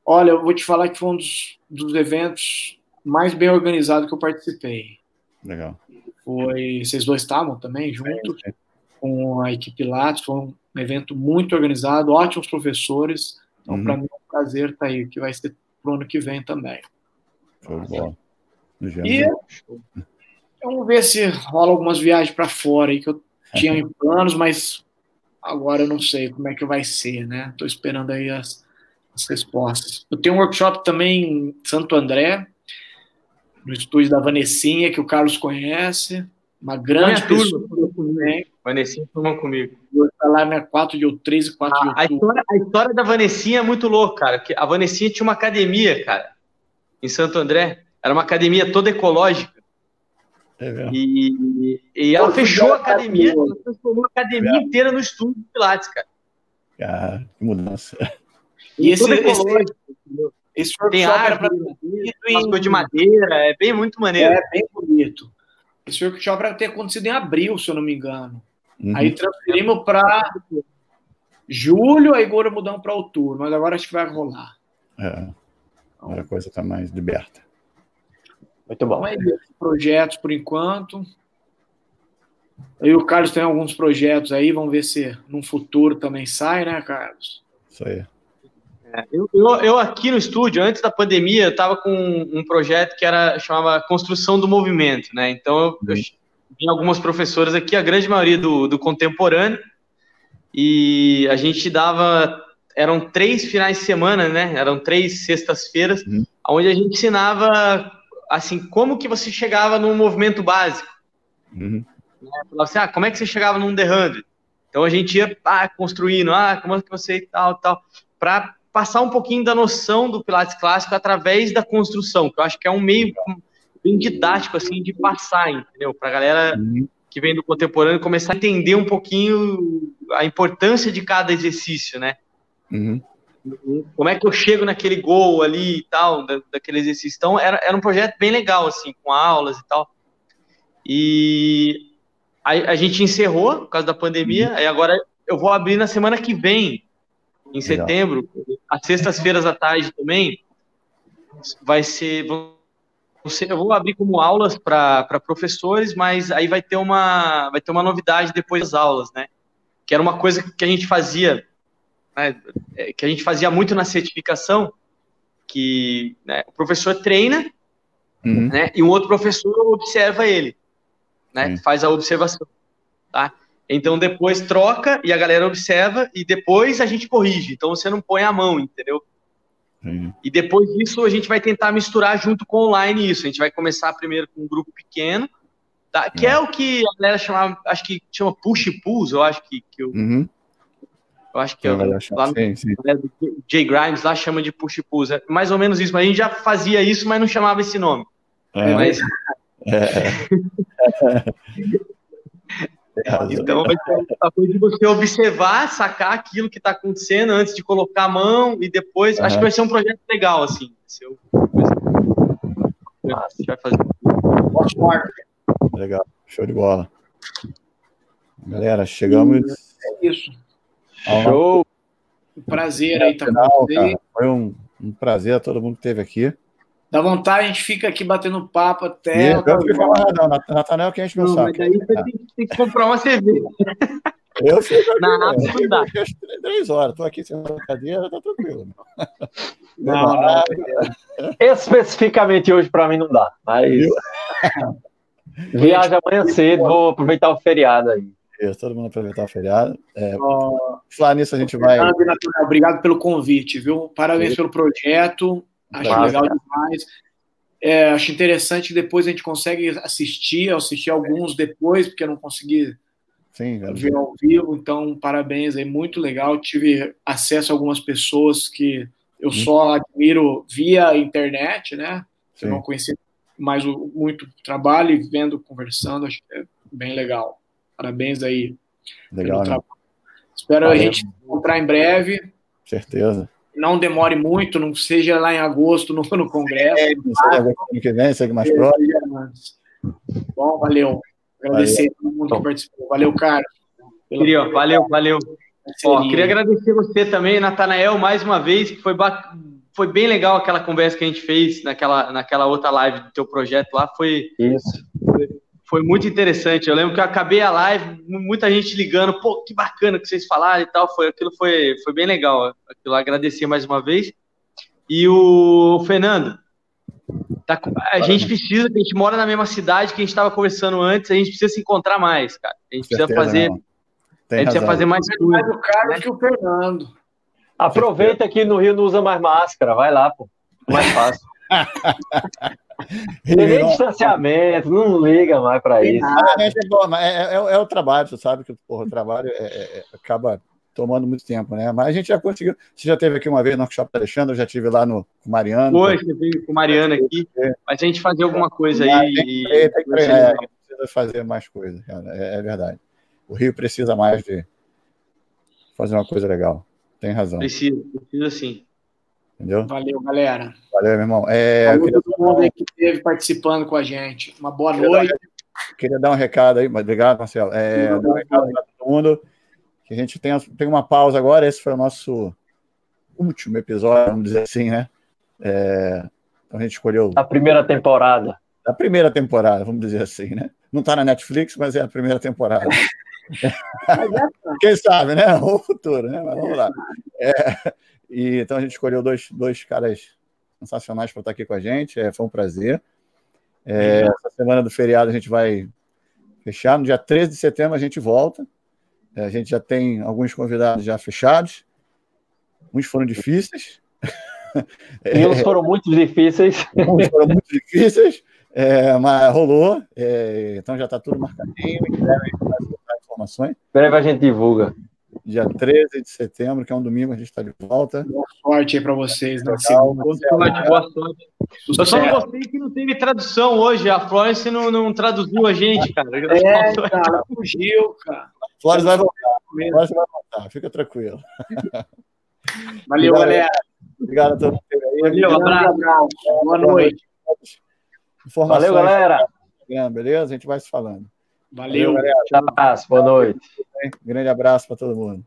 Olha, eu vou te falar que foi um dos, dos eventos mais bem organizados que eu participei. Legal. Foi, vocês dois estavam também juntos. É, é com a equipe Lattes, foi um evento muito organizado, ótimos professores. Então, uhum. para mim é um prazer estar aí, que vai ser para o ano que vem também. Show E vamos ver se rola algumas viagens para fora aí que eu tinha em planos, mas agora eu não sei como é que vai ser, né? Estou esperando aí as, as respostas. Eu tenho um workshop também em Santo André, no estúdio da Vanessinha, que o Carlos conhece, uma grande pessoa também. Vanessinha turma comigo. Está lá na 4 de 3 e 4 de outubro. A história, a história da Vanessinha é muito louca, cara. Porque a Vanessinha tinha uma academia, cara, em Santo André. Era uma academia toda ecológica. É e, e ela fechou a academia, ela transformou a academia é inteira no estúdio de Pilates, cara. Cara, que mudança. E esse, esse, esse tem em... de madeira, é bem muito maneiro. É bem bonito. Esse workshop vai ter acontecido em abril, se eu não me engano. Uhum. Aí transferimos para julho, aí agora mudamos para outubro, mas agora acho que vai rolar. É. A coisa está mais liberta. Muito bom. Então, projetos por enquanto. Aí o Carlos tem alguns projetos aí, vamos ver se no futuro também sai, né, Carlos? Isso aí. É, eu, eu, eu, aqui no estúdio, antes da pandemia, eu estava com um projeto que era chamava Construção do Movimento, né? Então eu, eu vi algumas professoras aqui, a grande maioria do, do contemporâneo, e a gente dava eram três finais de semana, né? Eram três sextas-feiras, uhum. onde a gente ensinava assim como que você chegava num movimento básico. Uhum. Né? Assim, ah, como é que você chegava num 100? Então a gente ia ah, construindo, ah, como é que você tal, tal, para passar um pouquinho da noção do Pilates clássico através da construção, que eu acho que é um meio bem didático assim de passar, entendeu? Para a galera uhum que vem do contemporâneo começar a entender um pouquinho a importância de cada exercício, né? Uhum. Como é que eu chego naquele gol ali e tal, da, daquele exercício. Então, era, era um projeto bem legal, assim, com aulas e tal. E a, a gente encerrou por causa da pandemia, uhum. aí agora eu vou abrir na semana que vem, em setembro, às sextas-feiras à tarde também. Vai ser, eu vou abrir como aulas para professores, mas aí vai ter uma vai ter uma novidade depois das aulas, né? Que era uma coisa que a gente fazia, né, é, que a gente fazia muito na certificação, que né, o professor treina, uhum. né? E um outro professor observa ele, né? Uhum. Faz a observação, tá? Então depois troca e a galera observa e depois a gente corrige. Então você não põe a mão, entendeu? E depois disso a gente vai tentar misturar junto com online isso. A gente vai começar primeiro com um grupo pequeno, tá? que é. é o que a galera chamava, acho que chama push pulls, eu acho que, que eu, uhum. Eu acho que eu, lá no, sim, sim. Jay Grimes lá chama de push pulls. É mais ou menos isso, mas a gente já fazia isso, mas não chamava esse nome. É. Mas... É. Então vai ser a coisa de você observar, sacar aquilo que está acontecendo antes de colocar a mão e depois. Acho que vai ser um projeto legal, assim. Gente vai fazer. Legal, show de bola. Galera, chegamos. É isso. Show. Um prazer aí estar tá com vocês. Foi um, um prazer a todo mundo que esteve aqui. Dá vontade, a gente fica aqui batendo papo até. Eu não fico amarradão, Natanel que a gente meu saco. Mas daí você tem, tem, que comprar uma cerveja. Eu sei que não, não, não dá. Três horas, estou aqui sem cadeira, tá tranquilo. Não, não, Especificamente hoje para mim não dá, mas. Viaja amanhã cedo, vou aproveitar o feriado aí. Isso, todo mundo aproveitar o feriado. É, uh, falar nisso, a gente vai. Obrigado pelo convite, viu? Parabéns Sim. pelo projeto. Acho Nossa, legal demais. É, acho interessante que depois a gente consegue assistir, assistir alguns depois, porque eu não consegui Sim, ver ao vivo. Então, parabéns aí, muito legal. Tive acesso a algumas pessoas que eu só admiro via internet, né? Eu não conhecia mais o, muito trabalho e vendo, conversando, acho que é bem legal. Parabéns aí. Legal. Né? Espero Valeu. a gente encontrar em breve. Certeza não demore muito, não seja lá em agosto no, no Congresso. É, ano que vem, segue mais próximo. Bom, valeu. Agradecer a todo mundo que participou. Valeu, Carlos. Queria, valeu, valeu. Ó, queria agradecer você também, Natanael, mais uma vez, que foi, foi bem legal aquela conversa que a gente fez naquela, naquela outra live do teu projeto lá. Foi, Isso. Foi, foi muito interessante. Eu lembro que eu acabei a live, muita gente ligando, pô, que bacana que vocês falaram e tal. Foi, aquilo foi, foi bem legal. Aquilo agradecer mais uma vez. E o Fernando, tá, a gente precisa, a gente mora na mesma cidade que a gente estava conversando antes, a gente precisa se encontrar mais, cara. A gente precisa fazer. A gente precisa fazer mais coisa. Mais o Carlos né? que o Fernando. Aproveita que no Rio não usa mais máscara, vai lá, pô. Mais fácil. Tem nem distanciamento, não liga mais para isso. Ah, é, é, é, é, o trabalho, você sabe que porra, o trabalho é, é, acaba tomando muito tempo, né? Mas a gente já conseguiu. Você já teve aqui uma vez no workshop da Alexandre, eu já tive lá no com o Mariano. Foi, você veio com o Mariano aqui. Mas a gente fazer alguma coisa aí. Tem, e... é, precisa fazer mais coisa. É, é, verdade. O Rio precisa mais de fazer uma coisa legal. Tem razão. Precisa, precisa sim. Entendeu? Valeu, galera. Valeu, meu irmão. É, Valeu queria... todo mundo aí que esteve participando com a gente. Uma boa queria noite. Dar, queria dar um recado aí, mas obrigado, Marcelo. É, dar um recado para todo mundo que a gente tem, tem uma pausa agora. Esse foi o nosso último episódio, vamos dizer assim, né? É, então a gente escolheu. A primeira temporada. A primeira temporada, vamos dizer assim, né? Não está na Netflix, mas é a primeira temporada. Quem sabe, né? O futuro, né? Mas vamos lá. É, e, então a gente escolheu dois, dois caras sensacionais para estar aqui com a gente. É, foi um prazer. É, essa semana do feriado a gente vai fechar. No dia 13 de setembro a gente volta. É, a gente já tem alguns convidados já fechados. Uns foram difíceis. E uns foram muito difíceis. Uns foram muito difíceis, é, mas rolou. É, então já está tudo marcadinho. Em breve informações. breve a gente divulga. Dia 13 de setembro, que é um domingo, a gente está de volta. Boa sorte aí para vocês na segunda. Boa sorte. Eu só não gostei que não teve tradução hoje. A Florence não, não traduziu a gente, cara. É, cara, fugiu, cara. Flores vai voltar. Flores vai voltar, fica tranquilo. Valeu, galera. Obrigado a todos aí. Valeu, um abraço. Boa noite. Valeu, galera. Beleza? A gente vai se falando. Valeu. Valeu. Um abraço, boa noite. Grande abraço para todo mundo.